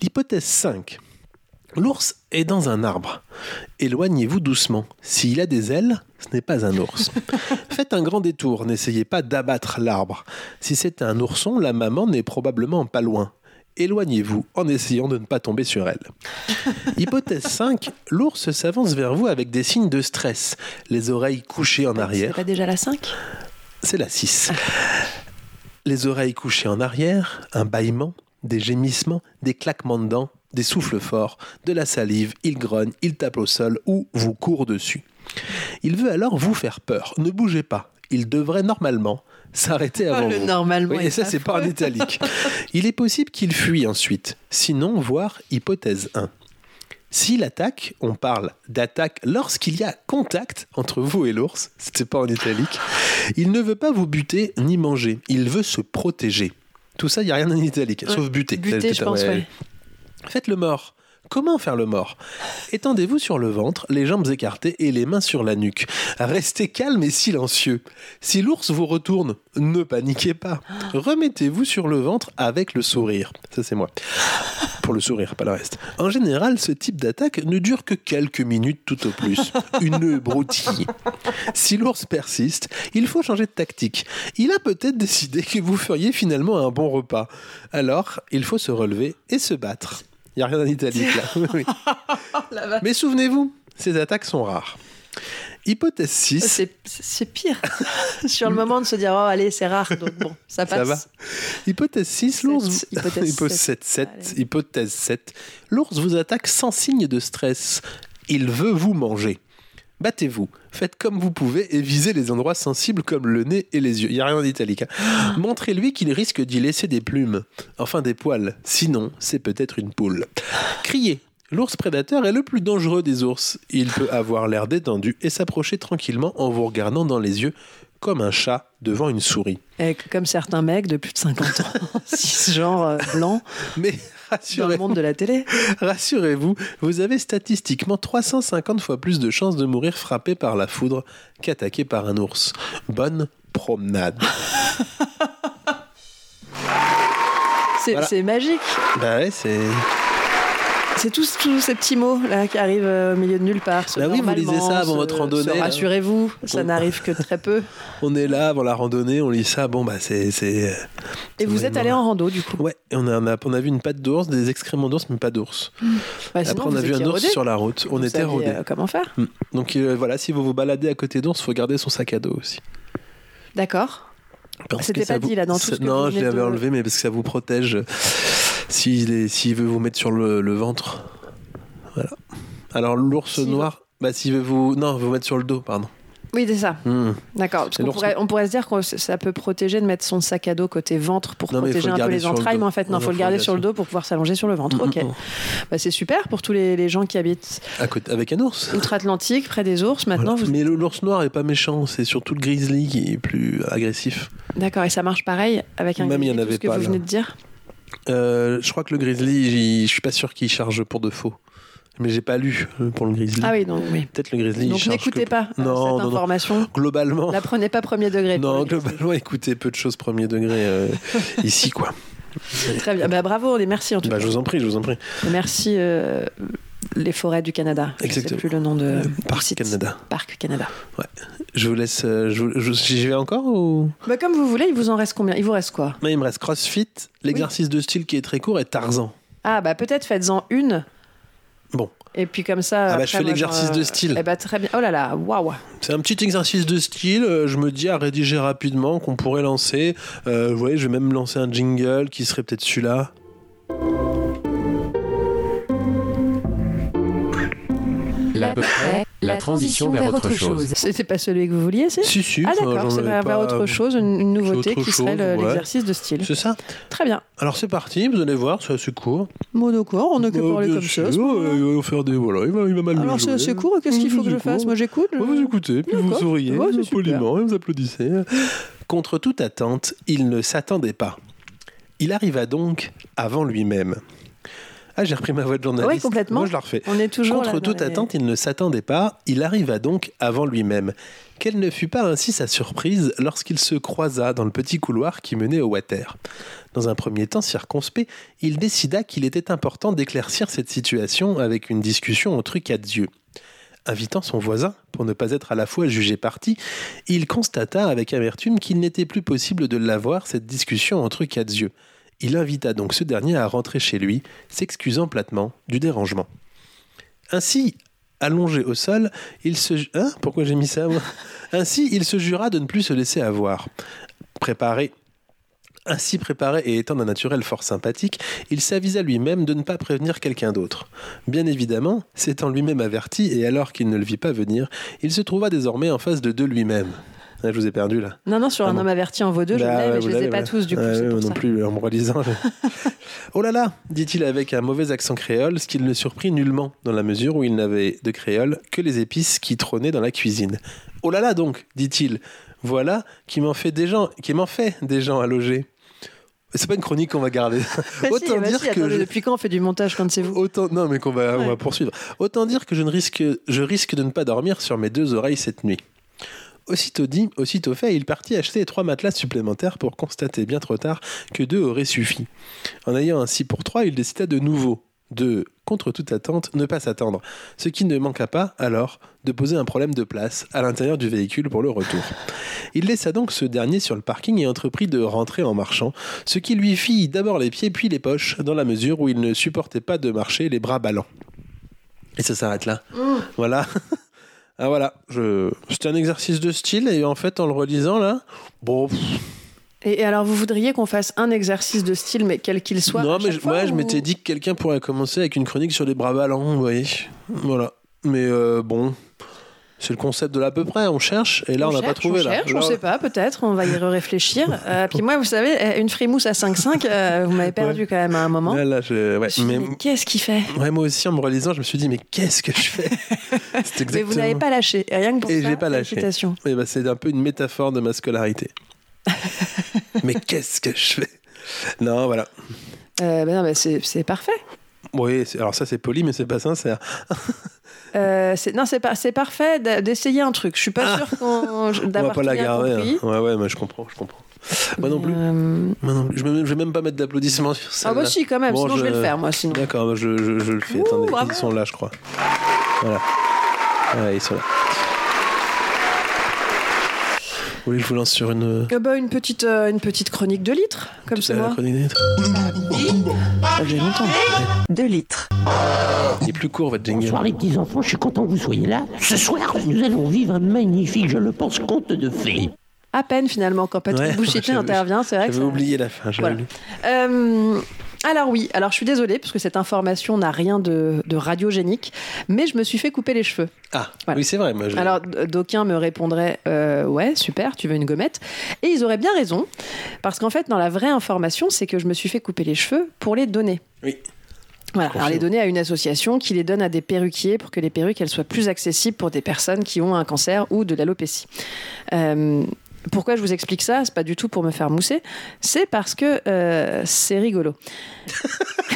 L'hypothèse 5. L'ours est dans un arbre. Éloignez-vous doucement. S'il a des ailes, ce n'est pas un ours. (laughs) Faites un grand détour, n'essayez pas d'abattre l'arbre. Si c'est un ourson, la maman n'est probablement pas loin. Éloignez-vous en essayant de ne pas tomber sur elle. (laughs) Hypothèse 5. L'ours s'avance vers vous avec des signes de stress, les oreilles couchées en C'est arrière. pas déjà la 5 C'est la 6. les oreilles couchées en arrière, un bâillement, des gémissements, des claquements de dents, des souffles forts, de la salive, il grogne, il tape au sol ou vous court dessus. Il veut alors vous faire peur. Ne bougez pas. Il devrait normalement s'arrêter avant Oh, le vous. normalement Oui, et ça, c'est pas en italique. (laughs) Il est possible qu'il fuit ensuite. Sinon, voir hypothèse 1. S'il attaque, on parle d'attaque lorsqu'il y a contact entre vous et l'ours. C'était pas en italique. Il ne veut pas vous buter ni manger. Il veut se protéger. Tout ça, il n'y a rien en italique, sauf buter. Buter, je pense, ouais. Faites le mort. Comment faire le mort? Étendez-vous sur le ventre, les jambes écartées et les mains sur la nuque. Restez calme et silencieux. Si l'ours vous retourne, ne paniquez pas. Remettez-vous sur le ventre avec le sourire. Ça, c'est moi. Pour le sourire, pas le reste. En général, ce type d'attaque ne dure que quelques minutes tout au plus. Une broutille. Si l'ours persiste, il faut changer de tactique. Il a peut-être décidé que vous feriez finalement un bon repas. Alors, il faut se relever et se battre. Il n'y a rien en italique là. (laughs) Oui. Mais souvenez-vous, ces attaques sont rares. Hypothèse 6. C'est c'est pire. (laughs) Sur le moment de se dire, oh, allez, c'est rare, donc bon, ça passe. Ça va. Hypothèse 6, l'ours. Hypothèse (laughs) Hypothèse sept. 7, Allez. Hypothèse 7. L'ours vous attaque sans signe de stress. Il veut vous manger. Battez-vous, faites comme vous pouvez et visez les endroits sensibles comme le nez et les yeux. Il n'y a rien en italique. hein. Montrez-lui qu'il risque d'y laisser des plumes, enfin des poils. Sinon, c'est peut-être une poule. Criez. L'ours prédateur est le plus dangereux des ours. Il peut avoir l'air détendu et s'approcher tranquillement en vous regardant dans les yeux comme un chat devant une souris. Et comme certains mecs de plus de 50 ans, (laughs) cisgenres euh, blancs, Mais dans le rassurez-vous, monde de la télé. Rassurez-vous, vous avez statistiquement 350 fois plus de chances de mourir frappé par la foudre qu'attaqué par un ours. Bonne promenade. (laughs) C'est Voilà. c'est magique. Bah ouais, c'est. C'est tous, tous ces petits mots là qui arrivent euh, au milieu de nulle part. Bah oui, vous lisez ça avant votre randonnée. Rassurez-vous, ça On- n'arrive que très peu. (laughs) On est là avant la randonnée, on lit ça. Bon bah c'est c'est. Et vous êtes allé en rando du coup? Ouais, on a, on a on a vu une patte d'ours, des excréments d'ours, mais pas d'ours. Bah, sinon, Après on a vous vu un ours sur la route. On Vous était rodés. euh, comment faire Hmm. Donc euh, voilà, si vous vous baladez à côté d'ours, faut garder son sac à dos aussi. D'accord. C'était pas dit, là, dans tout ce que Non, vous je l'avais de- enlevé, mais parce que ça vous protège euh, s'il s'il veut vous mettre sur le, le ventre. Voilà. Alors l'ours noir, bah s'il veut vous, non, vous mettre sur le dos, pardon. Oui, c'est ça. Hmm. D'accord. Pourrait, on pourrait se dire que ça peut protéger de mettre son sac à dos côté ventre pour Non, il protéger le un peu les le entrailles, mais en fait, non, Non, faut faut le garder sur le dos pour pouvoir s'allonger sur le ventre. Ok. (laughs) Bah, c'est super pour tous les, les gens qui habitent À côté, avec un ours. outre-Atlantique, près des ours. Maintenant, Voilà. vous... Mais l'ours noir est pas méchant, c'est surtout le grizzly qui est plus agressif. D'accord. Et ça marche pareil avec un Même il y en grizzly, tout avait ce que pas, vous là. venez de dire? Euh, je crois que le grizzly, je suis pas sûr qu'il charge pour de faux. Mais j'ai pas lu euh, pour le grizzly. Ah oui, donc oui. Peut-être le grizzly. Donc n'écoutez que- pas euh, Non, cette non, non. information. Globalement. La prenez pas premier degré. Non, globalement, (laughs) écoutez, peu de choses premier degré euh, ici, quoi. (laughs) Très bien. Bah, bravo, et merci en tout Bah, cas. je vous en prie, je vous en prie. Merci euh, les forêts du Canada. Je sais Exactement. plus le nom de Parc. Canada. Parc Canada. Je vous laisse. euh, J'y vais encore ou? Bah, comme vous voulez, il vous en reste combien? Il vous reste quoi? Non, il me reste CrossFit, l'exercice de style qui est très court et Tarzan. Ah bah peut-être faites-en une. Bon. Et puis comme ça. Ah bah, après, je fais l'exercice de style. Eh bah très bien. Oh là là, waouh. C'est un petit exercice de style. euh, Je me dis à rédiger rapidement qu'on pourrait lancer. Euh, vous voyez, je vais même lancer un jingle qui serait peut-être celui-là. L'à peu près, la transition vers autre chose. C'était pas celui que vous vouliez, c'est Si, si. Ah d'accord, c'est vers pas- autre chose, une, une nouveauté qui serait chose, ouais. l'exercice de style. C'est ça. Très bien. Alors c'est parti, vous allez voir, c'est assez court. Monocore, on n'a que Bah, parlé bien comme sûr, ça. euh, il va faire des. Voilà, il va, il va mal le Alors c'est court, qu'est-ce qu'il faut que je fasse Moi j'écoute. vous écoutez, puis vous souriez poliment et vous applaudissez. Contre toute attente, il ne s'attendait pas. Il arriva donc avant lui-même. Ah, j'ai repris ma voix de journaliste. Ouais, complètement. Moi, je la refais. On est toujours Contre là toute les- attente, il ne s'attendait pas. Il arriva donc avant lui-même. Quelle ne fut pas ainsi sa surprise lorsqu'il se croisa dans le petit couloir qui menait au water. Dans un premier temps circonspect, il décida qu'il était important d'éclaircir cette situation avec une discussion entre quatre yeux. Invitant son voisin, pour ne pas être à la fois jugé parti, il constata avec amertume qu'il n'était plus possible de l'avoir, cette discussion entre quatre yeux. Il invita donc ce dernier à rentrer chez lui, s'excusant platement du dérangement. Ainsi, allongé au sol, il se... Hein Pourquoi se jura de ne plus se laisser avoir. Préparé Ainsi préparé et étant d'un naturel fort sympathique, il s'avisa lui-même de ne pas prévenir quelqu'un d'autre. Bien évidemment, s'étant lui-même averti, et alors qu'il ne le vit pas venir, il se trouva désormais en face de deux lui-même. Ah, je vous ai perdu là. Non, non, sur Ah un bon. homme averti en vaut deux, je Bah ouais, mais je les ai pas tous, du coup. Ouais, pour moi non ça. plus, en me relisant. je- (laughs) oh là là dit-il avec un mauvais accent créole, ce qui ne le surprit nullement, dans la mesure où il n'avait de créole que les épices qui trônaient dans la cuisine. Oh là là donc, dit-il, voilà qui m'en fait des gens, qui m'en fait des gens à loger. C'est pas une chronique qu'on va garder. (laughs) Bah Autant bah dire si, que attendez, je- depuis quand on fait du montage quand c'est vous Autant non mais qu'on va, on va poursuivre. Autant dire que je ne risque je risque de ne pas dormir sur mes deux oreilles cette nuit. Aussitôt dit, aussitôt fait, il partit acheter trois matelas supplémentaires pour constater bien trop tard que deux auraient suffi. En ayant ainsi pour trois, il décida de nouveau de, contre toute attente, ne pas s'attendre, ce qui ne manqua pas, alors, de poser un problème de place à l'intérieur du véhicule pour le retour. Il laissa donc ce dernier sur le parking et entreprit de rentrer en marchant, ce qui lui fit d'abord les pieds puis les poches, dans la mesure où il ne supportait pas de marcher les bras ballants. Et ça s'arrête là. Voilà. (laughs) Ah voilà, je... c'était un exercice de style et en fait en le relisant là, bon, Et, et alors, vous voudriez qu'on fasse un exercice de style, mais quel qu'il soit non mais je, fois, ouais, je m'étais dit que quelqu'un pourrait commencer avec une chronique sur les bras ballants, vous voyez, voilà. Mais euh, bon, c'est le concept de l'à peu près, on cherche et là on n'a pas trouvé on cherche, Là, on sait pas, peut-être, on va y réfléchir. (laughs) Euh, puis moi, vous savez, euh, une frimousse à 5,5, euh, vous m'avez perdu quand même à un moment. Là, là, je- ouais, Je me suis dit, mais, mais qu'est-ce qu'il fait? Ouais, moi aussi en me relisant, je me suis dit mais qu'est-ce que je fais? (laughs) Exactement. Mais vous n'avez pas lâché, et rien que pour Et ça, j'ai pas lâché. ben, c'est un peu une métaphore de ma scolarité. (laughs) mais qu'est-ce que je fais? Non, voilà. Euh, ben non, c'est parfait. Oui, alors ça c'est poli, mais c'est pas sincère. Euh, non, c'est pas, c'est parfait d'essayer un truc. Je suis pas sûre qu'on, On va d'avoir pas la compris. hein. Ouais, ouais, mais je comprends, je comprends. Moi non plus. Euh, Moi non plus. Je, je vais même pas mettre d'applaudissements sur ça. Ah bah si, quand même. Bon, sinon, je... vais le faire moi. Sinon. D'accord, je, je- je le fais. Ouh, Attendez, bravo. ils sont là, je crois. Voilà. Voilà, ils sont là. Vous voulez que je vous lance sur une. Euh, bah, une petite, euh, une petite chronique de litres, comme c'est la moi. chronique des lettres Ça fait longtemps. 2 litres. Il est plus court votre jingle. Bonsoir les petits enfants, je suis content que vous soyez là. Ce soir, nous allons vivre un magnifique, je le pense, conte de fées. À peine finalement quand Patrick Ouais, (laughs) Bouchité intervient, c'est vrai que J'avais ça- oublié la fin. j'avais Voilà. lu. Euh, alors oui, alors je suis désolée parce que cette information n'a rien de, de radiogénique, mais je me suis fait couper les cheveux. Ah, Voilà. oui, c'est vrai. Moi, je- Alors d'aucuns me répondraient euh, ouais super, tu veux une gommette Et ils auraient bien raison parce qu'en fait dans la vraie information c'est que je me suis fait couper les cheveux pour les donner. Oui. Voilà, alors les donner à une association qui les donne à des perruquiers pour que les perruques elles soient plus accessibles pour des personnes qui ont un cancer ou de l'alopécie. Euh, pourquoi je vous explique ça? C'est pas du tout pour me faire mousser, c'est parce que euh, c'est rigolo. (laughs)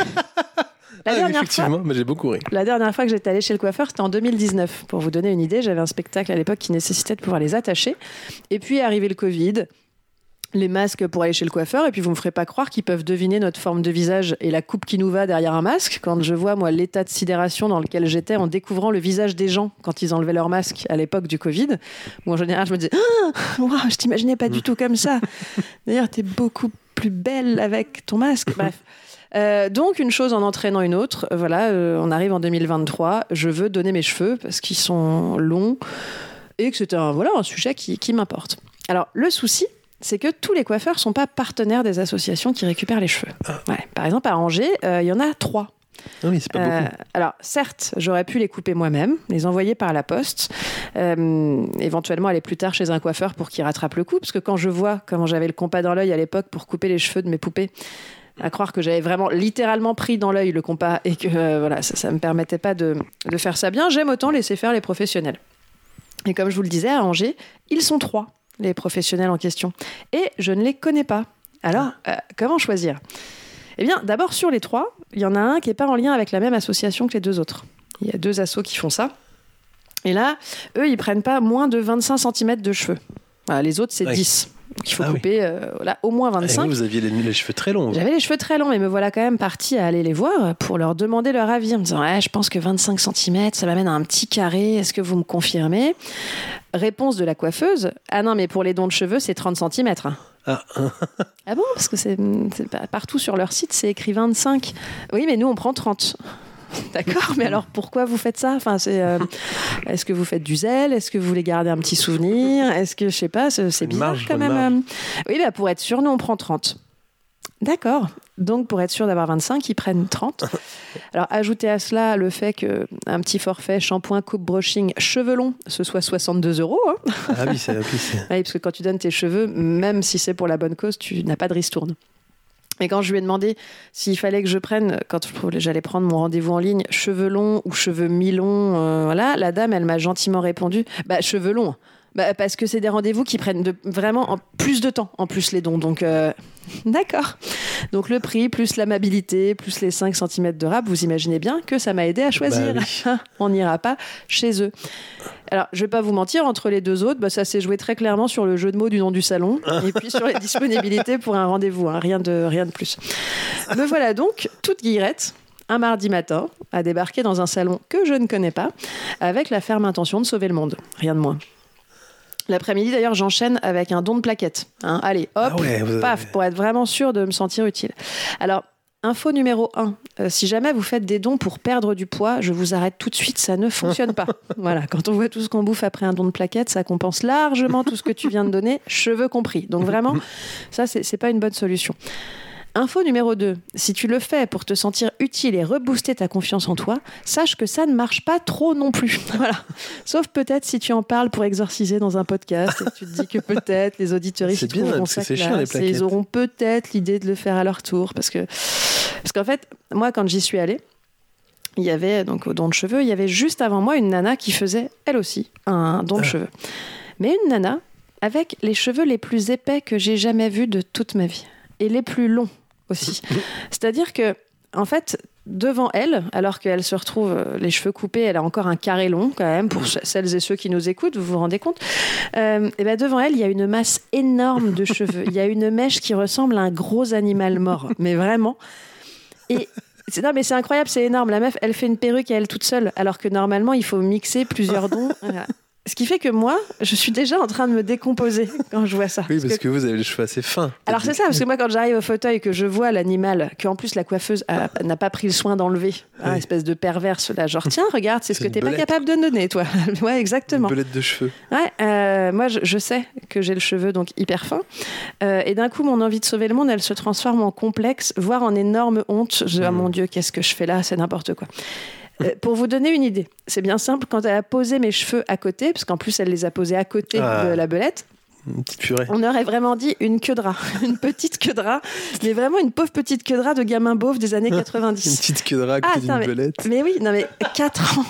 La Ah, dernière fois, effectivement, mais j'ai beaucoup ri. la dernière fois que j'étais allée chez le coiffeur, c'était en 2019. Pour vous donner une idée, j'avais un spectacle à l'époque qui nécessitait de pouvoir les attacher. Et puis est arrivé le Covid, les masques pour aller chez le coiffeur, et puis vous me ferez pas croire qu'ils peuvent deviner notre forme de visage et la coupe qui nous va derrière un masque. Quand je vois, moi, l'état de sidération dans lequel j'étais en découvrant le visage des gens quand ils enlevaient leur masque à l'époque du Covid, où en général, je me disais, ah, ouah, je t'imaginais pas du tout comme ça. (laughs) D'ailleurs, t'es beaucoup plus belle avec ton masque. Bref. Euh, donc une chose en entraînant une autre, Euh, voilà, euh, on arrive en 2023, je veux donner mes cheveux parce qu'ils sont longs et que c'est un, voilà, un sujet qui, qui m'importe. Alors le souci, c'est que tous les coiffeurs sont pas partenaires des associations qui récupèrent les cheveux. Ouais. Par exemple, à Angers, euh, il y en a trois. Ah oui, c'est pas Euh, beaucoup. alors, certes, j'aurais pu les couper moi-même, les envoyer par la poste, euh, éventuellement aller plus tard chez un coiffeur pour qu'il rattrape le coup, parce que quand je vois comment j'avais le compas dans l'œil à l'époque pour couper les cheveux de mes poupées, à croire que j'avais vraiment littéralement pris dans l'œil le compas et que euh, voilà, ça ne me permettait pas de, de faire ça bien, j'aime autant laisser faire les professionnels. Et comme je vous le disais, à Angers, ils sont trois, les professionnels en question. Et je ne les connais pas. Alors, euh, comment choisir? Eh bien, d'abord, sur les trois, il y en a un qui n'est pas en lien avec la même association que les deux autres. Il y a deux assos qui font ça. Et là, eux, ils prennent pas moins de 25 cm de cheveux. Voilà, les autres, c'est Ouais. 10. Donc, il faut Ah oui. couper euh, voilà, au moins Et 25. vous, vous aviez les, les cheveux très longs. J'avais les cheveux très longs, mais me voilà quand même partie à aller les voir pour leur demander leur avis en me disant ouais, Je pense que 25 cm, ça m'amène à un petit carré, est-ce que vous me confirmez? Réponse de la coiffeuse Ah non, mais pour les dons de cheveux, c'est 30 cm. Ah, Ah bon? Parce que c'est partout sur leur site, c'est écrit 25. Oui, mais nous, on prend 30. (laughs) D'accord, mais alors pourquoi vous faites ça? Enfin, c'est, euh, Est-ce que vous faites du zèle? Est-ce que vous voulez garder un petit souvenir? Est-ce que, je sais pas, c'est bizarre marge, quand même. marge. euh. Oui, bah, pour être sûr, nous, on prend 30. D'accord. Donc, pour être sûr d'avoir 25, ils prennent 30. (laughs) Alors, ajoutez à cela le fait qu'un petit forfait shampoing, coupe, brushing, cheveux longs, ce soit 62 euros. hein. Ah oui, c'est- (laughs) Oui, parce que quand tu donnes tes cheveux, même si c'est pour la bonne cause, tu n'as pas de ristourne. Et quand je lui ai demandé s'il fallait que je prenne, quand j'allais prendre mon rendez-vous en ligne, cheveux longs ou cheveux mi-longs, euh, voilà, la dame, elle m'a gentiment répondu, bah cheveux longs. Bah, parce que c'est des rendez-vous qui prennent de- vraiment en plus de temps, en plus les dons. Donc, euh, (laughs) d'accord. Donc, le prix, plus l'amabilité, plus les 5 cm de rap, vous imaginez bien que ça m'a aidé à choisir. Bah oui. (laughs) On n'ira pas chez eux. Alors, je vais pas vous mentir, entre les deux autres, bah, ça s'est joué très clairement sur le jeu de mots du nom du salon et puis sur les (laughs) disponibilités pour un rendez-vous. hein, rien, de, rien de plus. Me voilà donc, toute guillerette, un mardi matin, à débarquer dans un salon que je ne connais pas, avec la ferme intention de sauver le monde. Rien de moins. L'après-midi, d'ailleurs, j'enchaîne avec un don de plaquettes. hein. Allez, hop, Ah ouais, vous avez- paf, pour être vraiment sûr de me sentir utile. Alors, info numéro 1, si jamais vous faites des dons pour perdre du poids, je vous arrête tout de suite, ça ne fonctionne pas. (laughs) voilà, quand on voit tout ce qu'on bouffe après un don de plaquettes, ça compense largement tout ce que tu viens de donner, cheveux compris. Donc vraiment, (laughs) ça, c'est pas une bonne solution. Info numéro 2, si tu le fais pour te sentir utile et rebooster ta confiance en toi, sache que ça ne marche pas trop non plus. (laughs) Voilà. Sauf peut-être si tu en parles pour exorciser dans un podcast et que tu te dis que peut-être les c'est chiant, les plaquettes. ils auront peut-être l'idée de le faire à leur tour parce que parce qu'en fait, moi quand j'y suis allée, il y avait donc au don de cheveux, il y avait juste avant moi une nana qui faisait elle aussi un don de cheveux. Mais une nana avec les cheveux les plus épais que j'ai jamais vus de toute ma vie et les plus longs aussi. (laughs) C'est-à-dire que en fait, devant elle, alors qu'elle se retrouve euh, les cheveux coupés, elle a encore un carré long quand même pour ce- celles et ceux qui nous écoutent, vous vous rendez compte Euh, Et ben devant elle, il y a une masse énorme de cheveux. Il y a une mèche qui ressemble à un gros animal mort, mais vraiment. Et c'est- non, mais c'est incroyable, c'est énorme. La meuf, elle fait une perruque à elle toute seule, alors que normalement, il faut mixer plusieurs dons. (laughs) Voilà. Ce qui fait que moi, je suis déjà en train de me décomposer (laughs) quand je vois ça. Oui, Parce parce que- que vous avez les cheveux assez fins. alors c'est ça, parce que moi quand j'arrive au fauteuil et que je vois l'animal, qu'en plus la coiffeuse n'a pas pris le soin d'enlever, hein, Oui. espèce de perverse là, genre (laughs) tiens regarde, c'est ce que une t'es pas capable de donner toi. (laughs) ouais Une exactement. belette de cheveux. Ouais, euh, moi je, je sais que j'ai le cheveu donc hyper fin, Euh, et d'un coup mon envie de sauver le monde, elle se transforme en complexe, voire en énorme honte. Je, ah, mon Dieu, qu'est-ce que je fais là, c'est n'importe quoi. Euh, pour vous donner une idée, c'est bien simple, quand elle a posé mes cheveux à côté, parce qu'en plus elle les a posés à côté Ah. de la belette, Une petite purée. on aurait vraiment dit une queue de rat, (laughs) une petite queue de rat, mais vraiment une pauvre petite queue de rat de gamin beauf des années (laughs) Une 90. petite queue de rat à Ah, côté d'une attends, mais- belette. Mais oui, non mais 4 ans.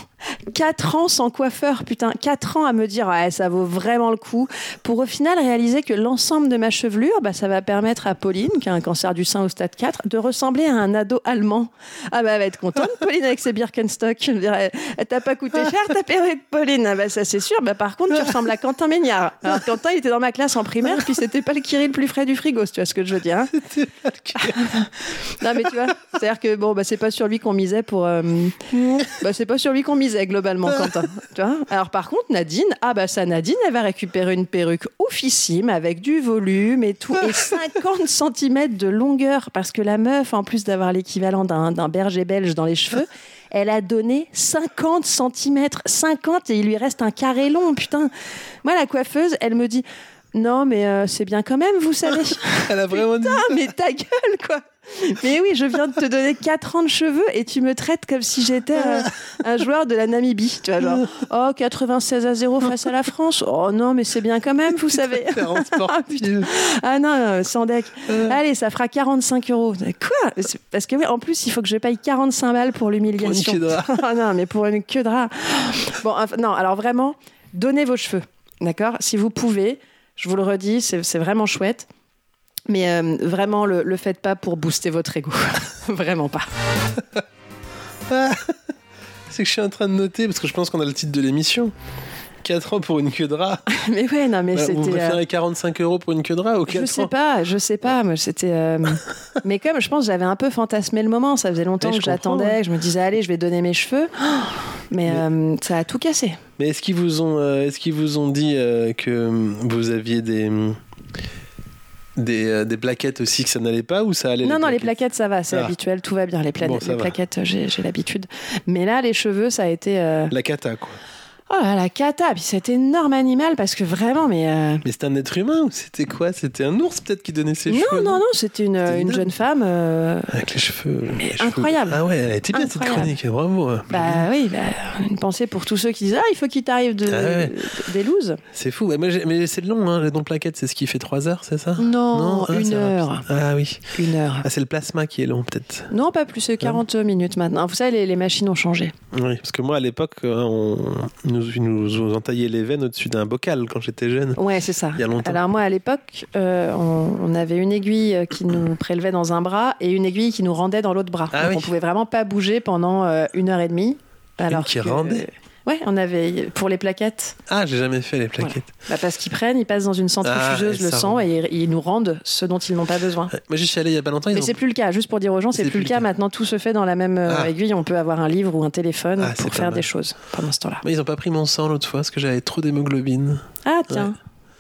4 ans sans coiffeur, putain. 4 ans à me dire, ouais, ça vaut vraiment le coup. Pour au final réaliser que l'ensemble de ma chevelure, bah, ça va permettre à Pauline, qui a un cancer du sein au stade 4, de ressembler à un ado allemand. Ah bah, elle va être contente, (laughs) Pauline, avec ses Birkenstock. Je dirais, elle t'a pas coûté cher ta perruque, Pauline. Ah bah, ça c'est sûr. Bah, par contre, tu ressembles à Quentin Méniard. Alors, Quentin, il était dans ma classe en primaire, puis c'était pas le Kiri le plus frais du frigo, si tu vois ce que je veux dire. hein. (laughs) Non mais tu vois, c'est-à-dire que bon bah c'est pas sur lui qu'on misait pour euh, bah c'est pas sur lui qu'on misait globalement Quentin, (laughs) tu vois. Alors par contre Nadine, ah bah ça Nadine elle va récupérer une perruque oufissime avec du volume et tout et (laughs) 50 cm de longueur parce que la meuf en plus d'avoir l'équivalent d'un d'un berger belge dans les cheveux, (laughs) elle a donné 50 cm, 50 et il lui reste un carré long, putain. Moi la coiffeuse, elle me dit non mais euh, c'est bien quand même, vous savez. (laughs) Elle a vraiment dit. Putain, mais ta gueule, quoi Mais oui, je viens de te donner 4 ans de cheveux et tu me traites comme si j'étais euh, un joueur de la Namibie. Tu vois, genre, (laughs) oh, 96 à 0 face à la France. Oh non, mais c'est bien quand même, vous savez. (laughs) Ah. Ah non, euh, sans deck. Allez, ça fera 45 euros. Quoi? Parce que oui, en plus, il faut que je paye 45 balles pour l'humiliation. Pour une queue de rat. Ah non, mais pour une queue de rat. Bon, enfin, non, alors vraiment, donnez vos cheveux. D'accord? Si vous pouvez, je vous le redis, c'est vraiment chouette. Mais euh, vraiment, le, le faites pas pour booster votre ego. (laughs) vraiment pas. C'est que je suis en train de noter, parce que je pense qu'on a le titre de l'émission. 4 ans pour une queue de rat. (laughs) Mais ouais, non, mais Bah, vous c'était. euh, préférez 45 euros pour une queue de rat ou Je 4 sais pas, je sais pas, mais c'était. euh, (laughs) mais comme je pense, j'avais un peu fantasmé le moment. Ça faisait longtemps Mais je que j'attendais, ouais. que je me disais, allez, je vais donner mes cheveux. (gasps) Mais, euh, ça a tout cassé. Mais est-ce qu'ils vous ont, euh, est-ce qu'ils vous ont dit euh, que vous aviez des des, euh, des plaquettes aussi que ça n'allait pas ou ça allait non, non, les plaquettes, ça va, c'est Ah. habituel, tout va bien. Les, pla- Bon, les plaquettes, j'ai j'ai l'habitude. Mais là, les cheveux, ça a été. euh, La cata quoi. Oh là, la cata, puis cet énorme animal, parce que vraiment, mais. euh, Mais c'était un être humain ou c'était quoi? C'était un ours peut-être qui donnait ses Non, cheveux non, non, c'était une, C'était une énorme. jeune femme. euh, Avec les cheveux. les cheveux- incroyable. Ah ouais, elle était bien cette chronique, bravo. Bah oui, bah, une pensée pour tous ceux qui disent Ah, il faut qu'il t'arrive de, Ah ouais. des looses. C'est fou. J'ai- mais c'est long, hein, les dons plaquettes, c'est ce qui fait 3 heures, c'est ça? Non, Ah, une heure. rapide. Ah oui. Une heure. Ah, c'est le plasma qui est long, peut-être. Non, pas plus, c'est 40 minutes maintenant. Vous savez, les, les machines ont changé. Oui, parce que moi, à l'époque, euh, on nous, ils nous entaillait les veines au-dessus d'un bocal quand j'étais jeune. Ouais, c'est ça. Il y a longtemps. Alors moi, à l'époque, euh, on, on avait une aiguille euh, qui nous prélevait dans un bras et une aiguille qui nous rendait dans l'autre bras. Ah Donc oui. on pouvait vraiment pas bouger pendant euh, une heure et demie. Alors qui que- rendait? Ouais, on avait pour les plaquettes. Ah, j'ai jamais fait les plaquettes. Bah, parce qu'ils prennent, ils passent dans une centrifugeuse Ah, le sang et ils, ils nous rendent ce dont ils n'ont pas besoin. Moi, j'y suis allé il y a pas longtemps. Ils Mais ont- c'est plus le cas. Juste pour dire aux gens, c'est plus, le cas. Maintenant, tout se fait dans la même euh, Ah. aiguille. On peut avoir un livre ou un téléphone Ah, pour faire des choses pendant ce temps-là. Mais ils ont pas pris mon sang l'autre fois parce que j'avais trop d'hémoglobine. Ah tiens.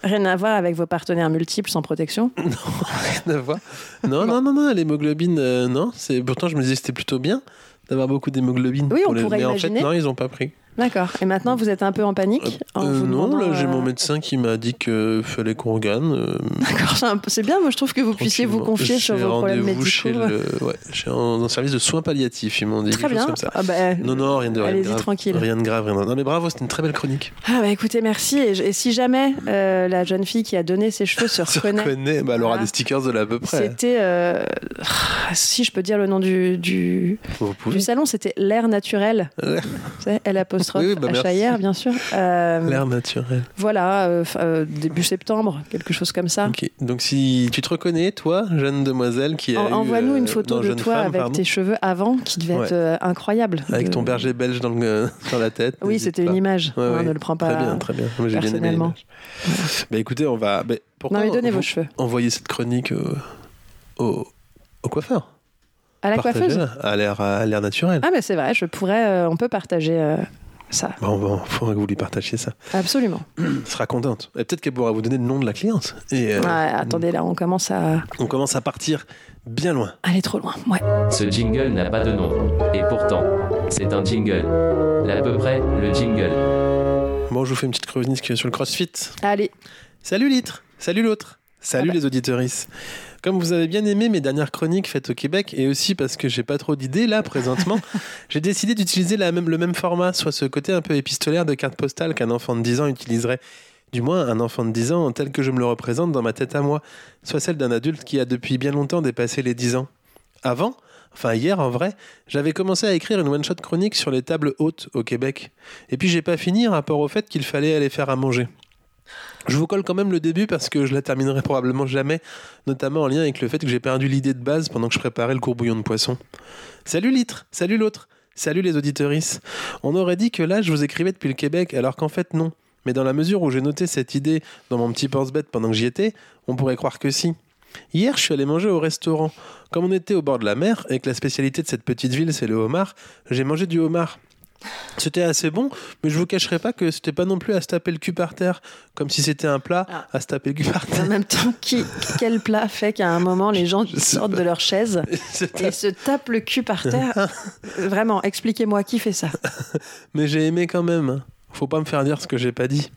Rien à voir avec vos partenaires multiples sans protection. (laughs) Rien à voir. Non, non, non, non, l'hémoglobine, euh, non. Pourtant je me disais que c'était plutôt bien d'avoir beaucoup d'hémoglobine. Oui, on pour les- pourrait Mais imaginer. en fait, non, ils ont pas pris. D'accord. Et maintenant, vous êtes un peu en panique en Euh, vous non, là, j'ai euh, mon médecin qui m'a dit qu'il fallait qu'on regarde. euh, (laughs) D'accord, c'est un peu- c'est bien. Moi, je trouve que vous puissiez vous confier sur vos problèmes médicaux. Chez le, ouais, chez un, un service de soins palliatifs, ils m'ont dit. Très bien. Comme ça. Ah bah, Non, non, rien de, rien de Allez-y grave. tranquille. Rien de grave, rien de... Non, mais bravo, c'était une très belle chronique. Ah bah écoutez, merci. Et, si jamais euh, la jeune fille qui a donné ses cheveux se (laughs) Se reconnaît, bah, elle aura des stickers de là à peu près. c'était, euh, (sighs) si je peux dire le nom du, du, salon, c'était l'air naturel. L'air- Vous savez, L apostrophe Oui, bah, merci. H-A-I-R, bien sûr. (laughs) Euh, L'air naturel. voilà, euh, euh, début septembre, quelque chose comme ça. Ok. Donc si tu te reconnais, toi, jeune demoiselle qui a En- Envoie-nous euh, une photo non, de toi femme, avec pardon, tes cheveux avant, qui devait Ouais. être euh, incroyable. avec De- ton berger belge dans le, sur la tête. Oui, c'était une image. Ouais, hein, ouais. Ne le prends pas. Très bien, très bien. Moi, j'ai bien aimé personnellement. l'image. Bah écoutez, on va. bah, pourquoi Non, mais donnez vos cheveux. Envoyer cette chronique au, au, au coiffeur? À la coiffeuse. À à l'air naturel. Ah, mais c'est vrai, je pourrais. euh, on peut partager euh, ça. Bon, bon, (laughs) faudra que vous lui partagiez ça. Absolument. (clears throat) Elle sera contente. Et peut-être qu'elle pourra vous donner le nom de la cliente. Et euh, Ouais, attendez, là, on commence à on commence à partir bien loin. aller trop loin. Ouais. Ce jingle n'a pas de nom. Et pourtant, c'est un jingle. L'à peu près, le jingle. Bon, je vous fais une petite chronique sur le crossfit. Allez. Salut Litre, salut l'autre, salut Ah bah. les auditorices. Comme vous avez bien aimé mes dernières chroniques faites au Québec, et aussi parce que j'ai pas trop d'idées là présentement, (laughs) j'ai décidé d'utiliser même, le même format, soit ce côté un peu épistolaire de carte postale qu'un enfant de 10 ans utiliserait. Du moins, un enfant de 10 ans tel que je me le représente dans ma tête à moi, soit celle d'un adulte qui a depuis bien longtemps dépassé les 10 ans. Avant, enfin hier en vrai, j'avais commencé à écrire une one-shot chronique sur les tables hautes au Québec. Et puis j'ai pas fini rapport au fait qu'il fallait aller faire à manger. Je vous colle quand même le début parce que je la terminerai probablement jamais, notamment en lien avec le fait que j'ai perdu l'idée de base pendant que je préparais le courbouillon de poisson. Salut Litre, salut l'autre, salut les auditorices. On aurait dit que là je vous écrivais depuis le Québec alors qu'en fait non. Mais dans la mesure où j'ai noté cette idée dans mon petit pense-bête pendant que j'y étais, on pourrait croire que si. Hier, je suis allé manger au restaurant. Comme on était au bord de la mer et que la spécialité de cette petite ville c'est le homard, j'ai mangé du homard. C'était assez bon, mais je vous cacherai pas que c'était pas non plus à se taper le cul par terre, comme si c'était un plat Ah. à se taper le cul par En terre. même temps, qui, quel plat fait qu'à un moment, les gens (laughs) sortent pas. de leur chaise (laughs) et se tapent le cul par terre (laughs) Vraiment, expliquez-moi qui fait ça? Mais j'ai aimé quand même. Faut pas me faire dire ce que j'ai pas dit.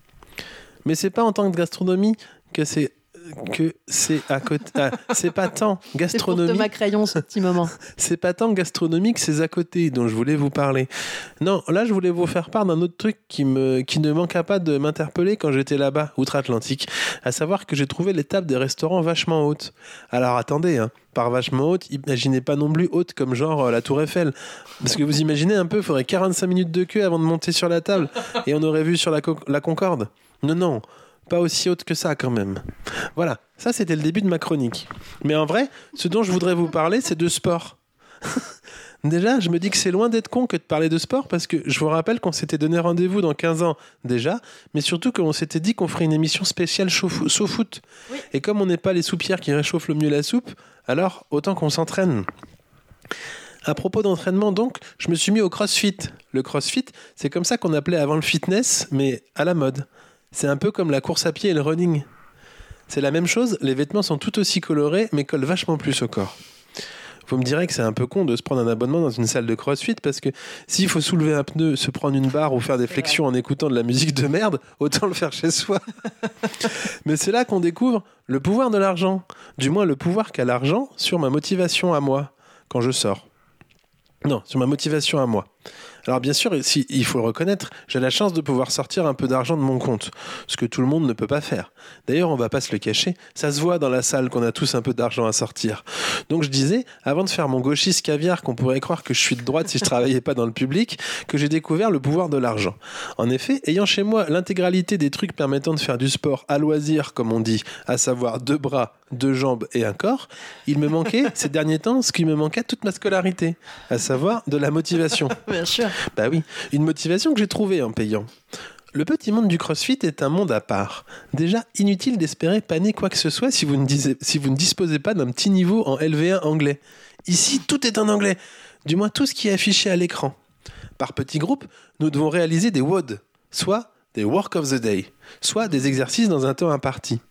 Mais c'est pas en tant que gastronomie que c'est que c'est à côté. ah, c'est pas tant (laughs) C'est gastronomie. Thomas Crayon, ce petit moment. (laughs) C'est pas tant gastronomique, c'est à côté dont je voulais vous parler. Non, là je voulais vous faire part d'un autre truc qui, me, qui ne manqua pas de m'interpeller quand j'étais là-bas, outre-Atlantique, à savoir que j'ai trouvé les tables des restaurants vachement hautes. Alors attendez, hein, par vachement haute, imaginez pas non plus haute comme genre euh, la Tour Eiffel. Parce que vous imaginez un peu, il faudrait 45 minutes de queue avant de monter sur la table et on aurait vu sur la, co- la Concorde. Non, non. Pas aussi haute que ça quand même. Voilà, ça c'était le début de ma chronique. Mais en vrai, ce dont je voudrais vous parler, c'est de sport. (laughs) Déjà, je me dis que c'est loin d'être con que de parler de sport parce que je vous rappelle qu'on s'était donné rendez-vous dans 15 ans déjà, mais surtout qu'on s'était dit qu'on ferait une émission spéciale chauffe- foot. Et comme on n'est pas les soupières qui réchauffent le mieux la soupe, alors autant qu'on s'entraîne. À propos d'entraînement, donc, je me suis mis au crossfit. Le crossfit, c'est comme ça qu'on appelait avant le fitness, mais à la mode. C'est un peu comme la course à pied et le running. C'est la même chose, les vêtements sont tout aussi colorés, mais collent vachement plus au corps. Vous me direz que c'est un peu con de se prendre un abonnement dans une salle de crossfit parce que s'il faut soulever un pneu, se prendre une barre ou faire des flexions en écoutant de la musique de merde, autant le faire chez soi. (laughs) Mais c'est là qu'on découvre le pouvoir de l'argent. Du moins le pouvoir qu'a l'argent sur ma motivation à moi quand je sors. Non, sur ma motivation à moi. Alors bien sûr, si, il faut le reconnaître, j'ai la chance de pouvoir sortir un peu d'argent de mon compte, ce que tout le monde ne peut pas faire. D'ailleurs, on va pas se le cacher, ça se voit dans la salle qu'on a tous un peu d'argent à sortir. Donc je disais, avant de faire mon gauchiste caviar, qu'on pourrait croire que je suis de droite si je travaillais pas dans le public, que j'ai découvert le pouvoir de l'argent. En effet, ayant chez moi l'intégralité des trucs permettant de faire du sport à loisir, comme on dit, à savoir deux bras, deux jambes et un corps, il me manquait (laughs) ces derniers temps ce qui me manquait toute ma scolarité, à savoir de la motivation. (laughs) Bien sûr. Bah oui, une motivation que j'ai trouvée en payant. Le petit monde du CrossFit est un monde à part. Déjà, inutile d'espérer paner quoi que ce soit si vous ne, disez- si vous ne disposez pas d'un petit niveau en LV1 anglais. Ici, tout est en anglais. Du moins, tout ce qui est affiché à l'écran. Par petits groupes, nous devons réaliser des WOD, soit des Work of the Day, soit des exercices dans un temps imparti.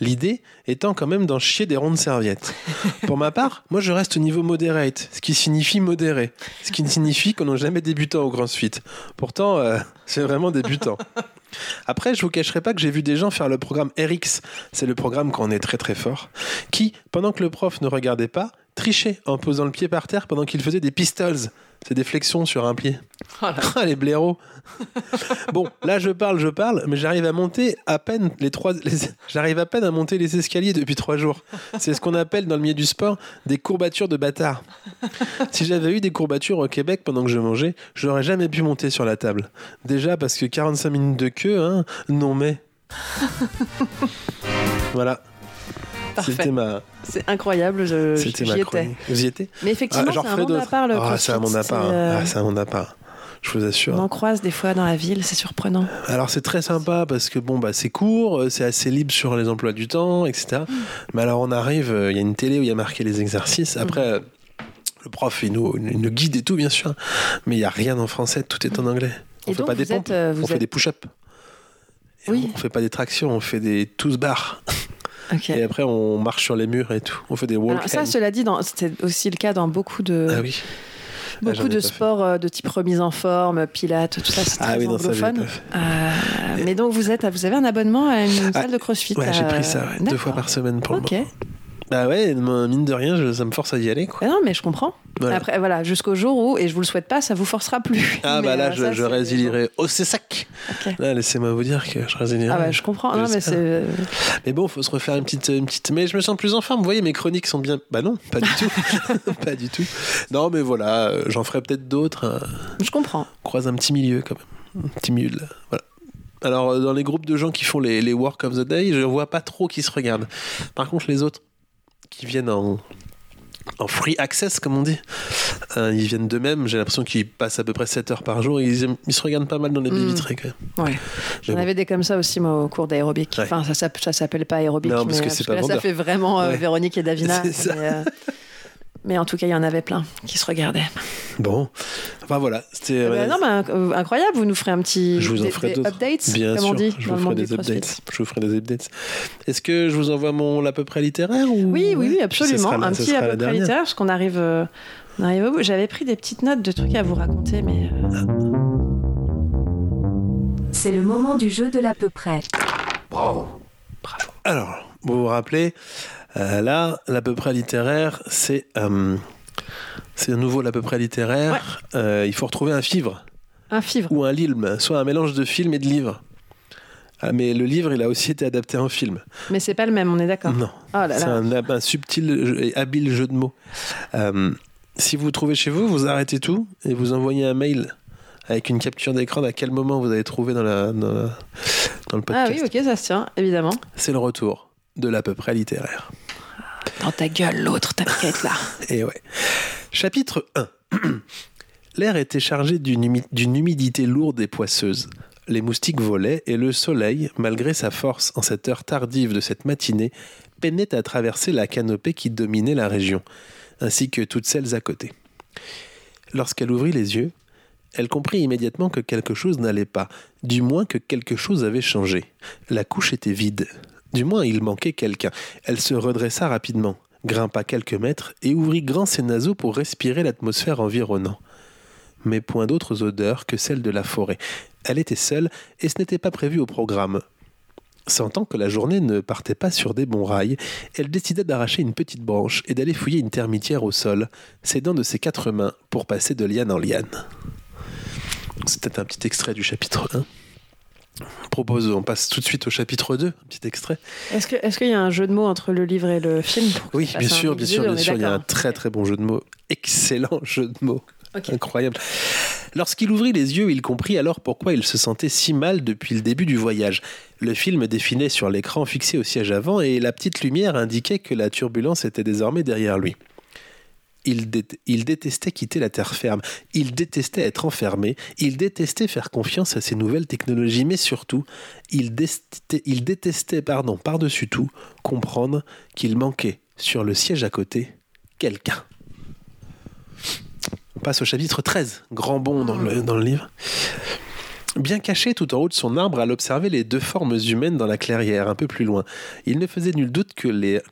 L'idée étant quand même d'en chier des rondes serviettes. (laughs) Pour ma part, moi je reste au niveau moderate, ce qui signifie modéré, ce qui signifie qu'on n'est jamais débutant au CrossFit. Pourtant, euh, c'est vraiment débutant. Après, je vous cacherai pas que j'ai vu des gens faire le programme RX, c'est le programme quand on est très très fort, qui, pendant que le prof ne regardait pas, trichait en posant le pied par terre pendant qu'il faisait des pistols. C'est des flexions sur un pied. Ah, (laughs) les blaireaux. bon, là je parle, je parle, mais j'arrive à monter à peine les trois. les- J'arrive à peine à monter les escaliers depuis trois jours. C'est ce qu'on appelle dans le milieu du sport des courbatures de bâtard. Si j'avais eu des courbatures au Québec pendant que je mangeais, je n'aurais jamais pu monter sur la table. Déjà parce que 45 minutes de queue, hein, non mais. voilà. Parfait. Ma, C'est incroyable, je- c'était j'y ma étais. Vous y étiez Mais effectivement, Ah, j'en c'est un monde à part le Ah, c'est un monde à part. euh, Ah, c'est un monde à part. Je vous assure. On en croise des fois dans la ville, c'est surprenant. Alors c'est très sympa parce que bon bah c'est court, euh, c'est assez libre sur les emplois du temps, etc. Mais alors on arrive, euh, il y a une télé où il y a marqué les exercices. Après euh, le prof il nous, il nous guide et tout bien sûr, mais il y a rien en français, tout est en anglais. On Et fait pas des êtes, on fait des push-ups. Oui. On fait pas des tractions, on fait des tous bars. Et après on marche sur les murs et tout. On fait des walk Alors ça, and- cela dit, c'est aussi le cas dans beaucoup de, Ah oui. Ah, beaucoup de sports euh, de type remise en forme, pilates, tout ça, c'est Ah très oui, ça, anglophone. fait. Euh, mais donc vous êtes, vous avez un abonnement à une Ah, salle de CrossFit. Ouais, j'ai euh, pris ça ouais, deux fois par semaine pour Ok. le moment. Bah ouais, mine de rien, je- ça me force à y aller quoi. Ah non, mais je comprends. Voilà. Après, voilà, jusqu'au jour où, et je vous le souhaite pas, ça vous forcera plus. Ah (laughs) Mais, bah là, euh, je, ça, je c'est- résilierai. Oh, c'est sac Ok. Là, laissez-moi vous dire que je résilierai. Ah bah je comprends. Non, mais c'est. Mais bon, faut se refaire une petite, une petite. Mais je me sens plus en forme. Vous voyez, mes chroniques sont bien. Bah non, pas du tout. (laughs) (laughs) pas du tout. Non, mais voilà, euh, j'en ferai peut-être d'autres. hein. Je comprends. Croise un petit milieu quand même. Un petit milieu de là. Voilà. Alors, euh, dans les groupes de gens qui font les, les Work of the Day, je vois pas trop qui se regardent. Par contre, les autres qui viennent en, en free access, comme on dit, euh, ils viennent d'eux-mêmes. J'ai l'impression qu'ils passent à peu près 7 heures par jour. Ils, se regardent pas mal dans les baies Mm. vitrées quand même. Ouais. J'en bon. avais des comme ça aussi, moi, au cours d'aérobic. Ouais. Enfin, ça, s'app- ça s'appelle pas aérobic. Non, parce mais, que euh, c'est pas là, ça fait vraiment euh, Ouais. Véronique et Davina. (laughs) C'est ça. Mais, euh, mais en tout cas, il y en avait plein qui se regardaient. Bon, enfin voilà, c'était. Eh ben, ouais, non, euh, incroyable, vous nous ferez un petit. Je vous en ferai des updates, Bien comme sûr, on dit, je vous ferai des updates. Je vous ferai des updates. Est-ce que je vous envoie mon à peu près littéraire ou... Oui, oui, oui, absolument. sera un ce petit sera à la peu près dernière. littéraire, parce qu'on arrive, euh, on arrive au bout. J'avais pris des petites notes de trucs à vous raconter, mais. euh, C'est le moment du jeu de l'à peu près. Alors, vous vous rappelez, euh, là, l'à peu près littéraire, c'est euh, c'est un nouveau l'à peu près littéraire. Euh, il faut retrouver un fivre Un fivre. ou un lilm, soit un mélange de film et de livre. Ah, mais le livre, il a aussi été adapté en film. Mais c'est pas le même, on est d'accord. Non, Oh c'est un, un subtil et habile jeu de mots. Si vous trouvez chez vous, vous arrêtez tout et vous envoyez un mail avec une capture d'écran d'à quel moment vous avez trouvé dans, la, dans, la- dans le Ah podcast. oui, ok, ça se tient, évidemment. C'est le retour de l'à peu près littéraire. Dans ta gueule, l'autre, t'inquiète là. (laughs) Et ouais. Chapitre 1. (clears throat) L'air était chargé d'une humi- d'une humidité lourde et poisseuse. Les moustiques volaient et le soleil, malgré sa force en cette heure tardive de cette matinée, peinait à traverser la canopée qui dominait la région, ainsi que toutes celles à côté. Lorsqu'elle ouvrit les yeux, elle comprit immédiatement que quelque chose n'allait pas, du moins que quelque chose avait changé. La couche était vide. Du moins, il manquait quelqu'un. Elle se redressa rapidement. grimpa quelques mètres et ouvrit grand ses naseaux pour respirer l'atmosphère environnant. Mais point d'autres odeurs que celles de la forêt. Elle était seule et ce n'était pas prévu au programme. Sentant que la journée ne partait pas sur des bons rails, elle décida d'arracher une petite branche et d'aller fouiller une termitière au sol, s'aidant de ses quatre mains pour passer de liane en liane. C'était un petit extrait du chapitre 1. On propose, on passe tout de suite au chapitre 2, un petit extrait. Est-ce qu'il y a un jeu de mots entre le livre et le film Oui, bien sûr, bien sûr, bien est sûr, il y a un très très bon jeu de mots. Excellent (laughs) jeu de mots. Incroyable. Lorsqu'il ouvrit les yeux, il comprit alors pourquoi il se sentait si mal depuis le début du voyage. Le film définait sur l'écran fixé au siège avant et la petite lumière indiquait que la turbulence était désormais derrière lui. Il, dé- il détestait quitter la terre ferme, il détestait être enfermé, il détestait faire confiance à ces nouvelles technologies, mais surtout, il, détestait, pardon, par-dessus tout, comprendre qu'il manquait, sur le siège à côté, quelqu'un. On passe au chapitre 13, grand bond dans le, dans le livre. Bien caché tout en haut de son arbre, elle observait les deux formes humaines dans la clairière, un peu plus loin. Il ne faisait nul doute que,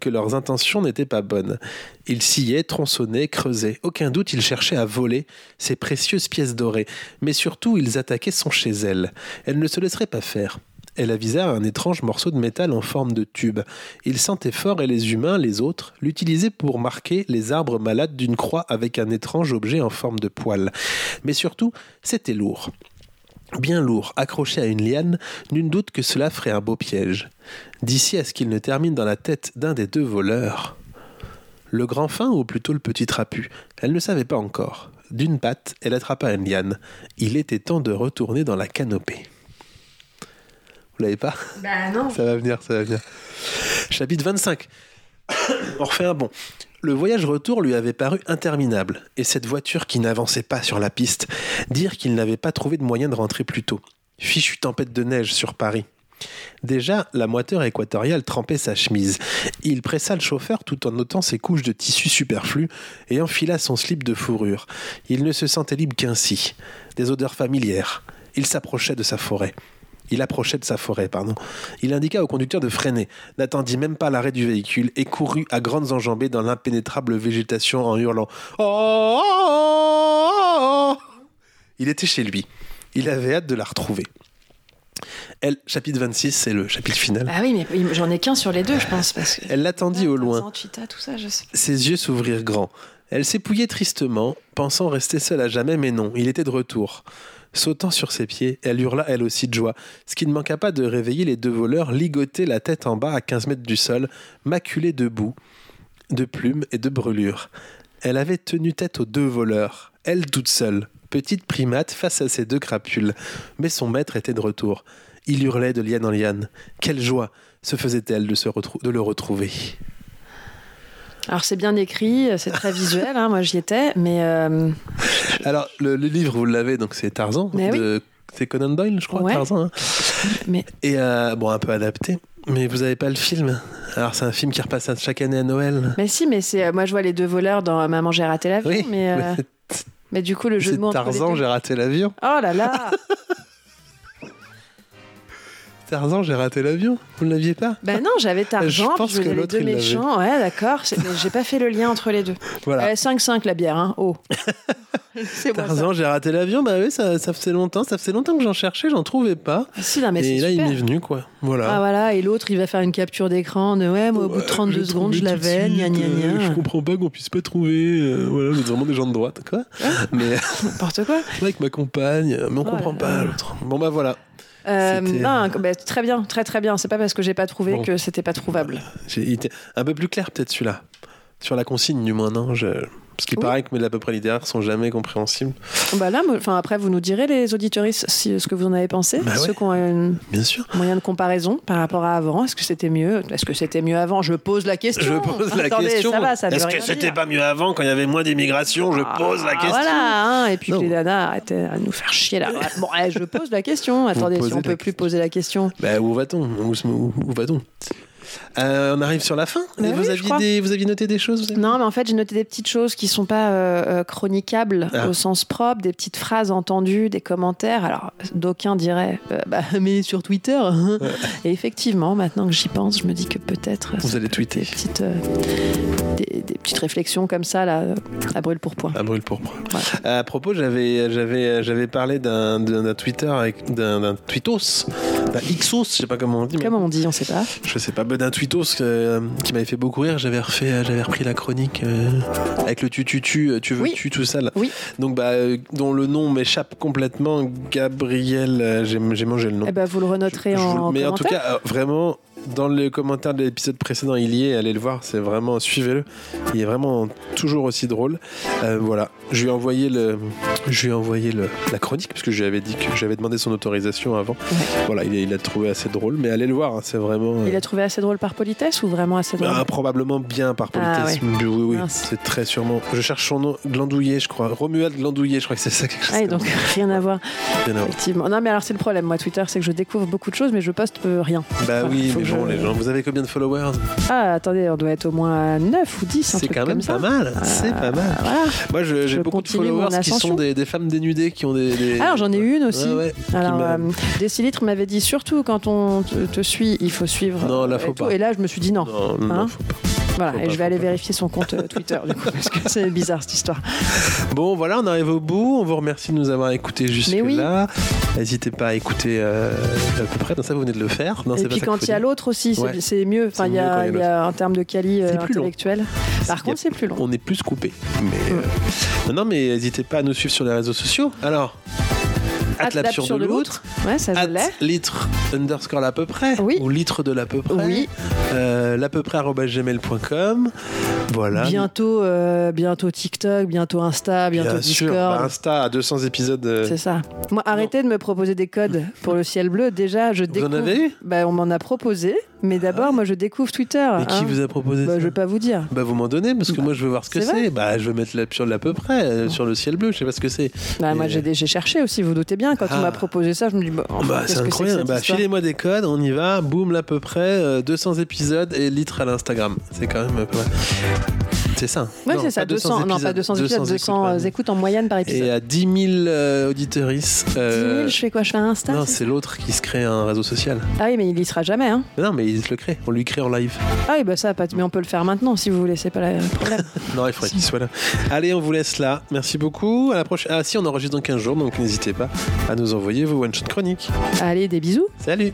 leurs intentions n'étaient pas bonnes. Ils sciaient, tronçonnaient, creusaient. Aucun doute, ils cherchaient à voler ces précieuses pièces dorées. Mais surtout, ils attaquaient son chez elle. Elle ne se laisserait pas faire. Elle avisa un étrange morceau de métal en forme de tube. Il sentait fort et les humains, les autres, l'utilisaient pour marquer les arbres malades d'une croix avec un étrange objet en forme de poil. Mais surtout, c'était lourd. Bien lourd, accroché à une liane, nul doute que cela ferait un beau piège. D'ici à ce qu'il ne termine dans la tête d'un des deux voleurs. Le grand fin ou plutôt le petit trapu Elle ne savait pas encore. D'une patte, elle attrapa une liane. Il était temps de retourner dans la canopée. Vous l'avez pas? Bah non. Ça va venir, ça va venir. Chapitre 25. (coughs) On refait un bond. Le voyage retour lui avait paru interminable, et cette voiture qui n'avançait pas sur la piste, dire qu'il n'avait pas trouvé de moyen de rentrer plus tôt. Fichue tempête de neige sur Paris. Déjà, la moiteur équatoriale trempait sa chemise. Il pressa le chauffeur tout en notant ses couches de tissu superflues et enfila son slip de fourrure. Il ne se sentait libre qu'ainsi. Des odeurs familières. Il s'approchait de sa forêt. Il approchait de sa forêt, pardon. Il indiqua au conducteur de freiner, n'attendit même pas l'arrêt du véhicule et courut à grandes enjambées dans l'impénétrable végétation en hurlant Oh, oh, oh, Il était chez lui. Il avait hâte de la retrouver. Elle, chapitre 26, c'est le chapitre final. Ah oui, mais j'en ai qu'un sur les deux, je pense. Parce que... Elle l'attendit au loin. Tout ça, je sais. Ses yeux s'ouvrirent grands. Elle s'épouillait tristement, pensant rester seule à jamais, mais non, il était de retour. Sautant sur ses pieds, elle hurla elle aussi de joie, ce qui ne manqua pas de réveiller les deux voleurs ligotés la tête en bas à 15 mètres du sol, maculés de boue, de plumes et de brûlures. Elle avait tenu tête aux deux voleurs, elle toute seule, petite primate face à ses deux crapules. Mais son maître était de retour. Il hurlait de liane en liane. Quelle joie se faisait-elle de, de le retrouver? Alors c'est bien écrit, c'est très visuel, hein, moi j'y étais, mais euh, Alors, le, le livre, vous l'avez, donc c'est Tarzan. Mais C'est Conan Doyle, je crois, Ouais. Tarzan. hein. Mais- Et euh, bon, un peu adapté. Mais vous n'avez pas le film. Alors, c'est un film qui repasse chaque année à Noël. mais si, mais c'est euh, moi je vois les deux voleurs dans Maman j'ai raté l'avion, Oui, mais, euh, mais du coup le jeu de mots Tarzan, j'ai raté l'avion. Oh là là (laughs) Tarzan, j'ai raté l'avion. Vous ne l'aviez pas Ben non, j'avais Tarzan, Je pense puis que les l'autre, deux méchants. Ouais, d'accord, j'ai pas fait le lien entre les deux. Voilà. Euh, 5-5 la bière, hein. Oh. (laughs) Tarzan, j'ai raté l'avion. Bah oui, ça, ça faisait longtemps. Ça faisait longtemps que j'en cherchais, j'en trouvais pas. Ah, si, non, mais Et là, il m'est venu, quoi. Voilà. Ah voilà, et l'autre il va faire une capture d'écran de ouais, moi au bout de 32 l'ai secondes je l'avais, gna suite, gna euh, gna. Je comprends pas qu'on puisse pas trouver. euh, voilà, vous vraiment des gens de droite, quoi. Mais (laughs) N'importe quoi. (laughs) avec ma compagne, mais on Ouais. comprend pas l'autre. Bon bah voilà. Euh, non, bah, très bien, très très bien. C'est pas parce que j'ai pas trouvé Bon. que c'était pas trouvable. Était un peu plus clair peut-être celui-là. Sur la consigne du moins, non je... Parce qu'il Oui. paraît que mes à peu près littéraires sont jamais compréhensibles. Bah là, enfin après vous nous direz les auditoristes si, ce que vous en avez pensé, Bah ceux ouais. qui ont un Bien sûr. moyen de comparaison par rapport à avant. Est-ce que c'était mieux Est-ce que c'était mieux avant? Je pose la question. Je pose la Attendez, question. Ça va, ça veut Est-ce que c'était pas mieux avant quand il y avait moins d'immigration? Je pose la Ah, question. Voilà, hein, et puis Non. les nanas arrêtaient à nous faire chier là. Bon, allez, je pose la question. Attendez, si on la peut plus poser la question. Bah, où va-t-on? Où, se- où- où va-t-on? Euh, On arrive sur la fin. Bah vous, oui, aviez crois. des, vous aviez noté des choses avez- Non, mais en fait, j'ai noté des petites choses qui sont pas euh, euh, chroniquables Ah. au sens propre, des petites phrases entendues, des commentaires. Alors, d'aucuns diraient, euh, bah, (laughs) mais sur Twitter. hein. Et effectivement, maintenant que j'y pense, je me dis que peut-être. Vous allez peut tweeter. Des petites, des, des, des petites réflexions comme ça, là, à brûle pour point. À brûle pourpre. À propos, j'avais, j'avais, j'avais parlé d'un, Twitter avec d'un, d'un tweetos, d'un Xos, je sais pas comment on dit. mais- Comment on dit, on sait pas. Je sais pas, bah, d'un tweetos euh, qui m'avait fait beaucoup rire. J'avais refait, j'avais repris la chronique euh, avec le tu tu tu, euh, tu veux Oui. tu tout ça là. Oui. Donc bah euh, dont le nom m'échappe complètement. Gabriel, euh, j'ai, mangé le nom. Eh ben, vous le renoterez Je vous en, mais en tout cas, euh, vraiment, dans les commentaires de l'épisode précédent, il y est, allez le voir, c'est vraiment, suivez-le. Il est vraiment toujours aussi drôle. Euh, voilà, je lui ai envoyé, le, je lui ai envoyé le, la chronique, parce que je lui avais dit que j'avais demandé son autorisation avant. Voilà, il, a- il a trouvé assez drôle, mais allez le voir, hein, c'est vraiment. euh, Il a trouvé assez drôle par politesse ou vraiment assez drôle? Ah, probablement bien par Ah, politesse. ouais. Oui, oui, c'est très sûrement. Je cherche son nom, Glandouillet, je crois. Romuald Glandouillet, je crois que c'est ça quelque chose. Ah, donc (laughs) rien à voir. ça. Rien à voir. Effectivement. Non, mais alors c'est le problème, moi, Twitter, c'est que je découvre beaucoup de choses, mais je poste euh, rien. Bah oui, mais que bon, je- les gens, vous avez combien de followers? Ah, attendez, on doit être au moins à 9 ou 10. un C'est quand même comme ça. pas mal. C'est Ah, pas mal. Moi, je- j'ai beaucoup de followers qui sont des, des femmes dénudées qui ont des. des- Alors j'en ai une aussi. Alors, euh, Décilitre m'avait dit surtout quand on te, te suit, il faut suivre. Non, là, euh, faut et tout. pas. Et là, je me suis dit non. Non, non, Hein faut pas. Voilà, et je vais aller vérifier son compte euh, Twitter du coup, parce que (laughs) c'est bizarre cette histoire. Bon, voilà, on arrive au bout. On vous remercie de nous avoir écoutés jusque-là. N'hésitez pas à écouter euh, à peu près. Non, ça, vous venez de le faire. Non, et puis pas quand il y a l'autre aussi, c'est Ouais. mieux. Enfin, il y a, y en termes de quali euh, intellectuel. Par contre, c'est plus long. On est plus coupé. Mais, euh, Non, non, mais n'hésitez pas à nous suivre sur les réseaux sociaux. Alors, at At l'absurde de l'autre. Ouais, ça At litre underscore l'à peu près. Oui. Ou litre de l'à peu près. Oui. Euh, l'à peu près gmail.com. Voilà. Bientôt, euh, bientôt TikTok, bientôt Insta, bientôt Bien sûr. Discord. Bah, Insta à 200 épisodes. euh, C'est ça. Moi, arrêtez de me proposer des codes pour le ciel bleu. Déjà, je Vous en découvre. avez bah, On m'en a proposé, mais d'abord, moi, je découvre Twitter. Mais qui hein. vous a proposé bah, ça Je vais pas vous dire. Bah vous m'en donnez parce que moi je veux voir ce que C'est. Bah je veux mettre l'absurde à peu près euh, sur le ciel bleu, je sais pas ce que c'est. Bah, moi, Et- j'ai j'ai cherché aussi, vous vous doutez bien. Quand Ah. on m'a proposé ça, je me dis, bah, Bah c'est incroyable. Bah filez-moi des codes, on y va, boum à peu près euh, 200 épisodes et litres à l'Instagram. C'est quand même pas mal. C'est ça. Non, c'est ça, pas 200, non, pas 200 épisodes, 200 écoutes, écoutes en moyenne par Et épisode. à 10 000 euh, auditorices. 10 euh, 000, je fais quoi Je fais un Insta non, c'est l'autre qui se crée un réseau social. Ah oui, mais il y sera jamais. Hein. Mais non, mais il se le crée. On lui crée en live. Ah oui, bah ça, pas... mais on peut le faire maintenant si vous voulez, c'est pas le problème. (laughs) Non, il faudrait qu'il soit là. Allez, on vous laisse là. Merci beaucoup. À la prochaine. Ah, si, on enregistre dans 15 jours, donc n'hésitez pas à nous envoyer vos one-shot chroniques. Allez, des bisous. Salut!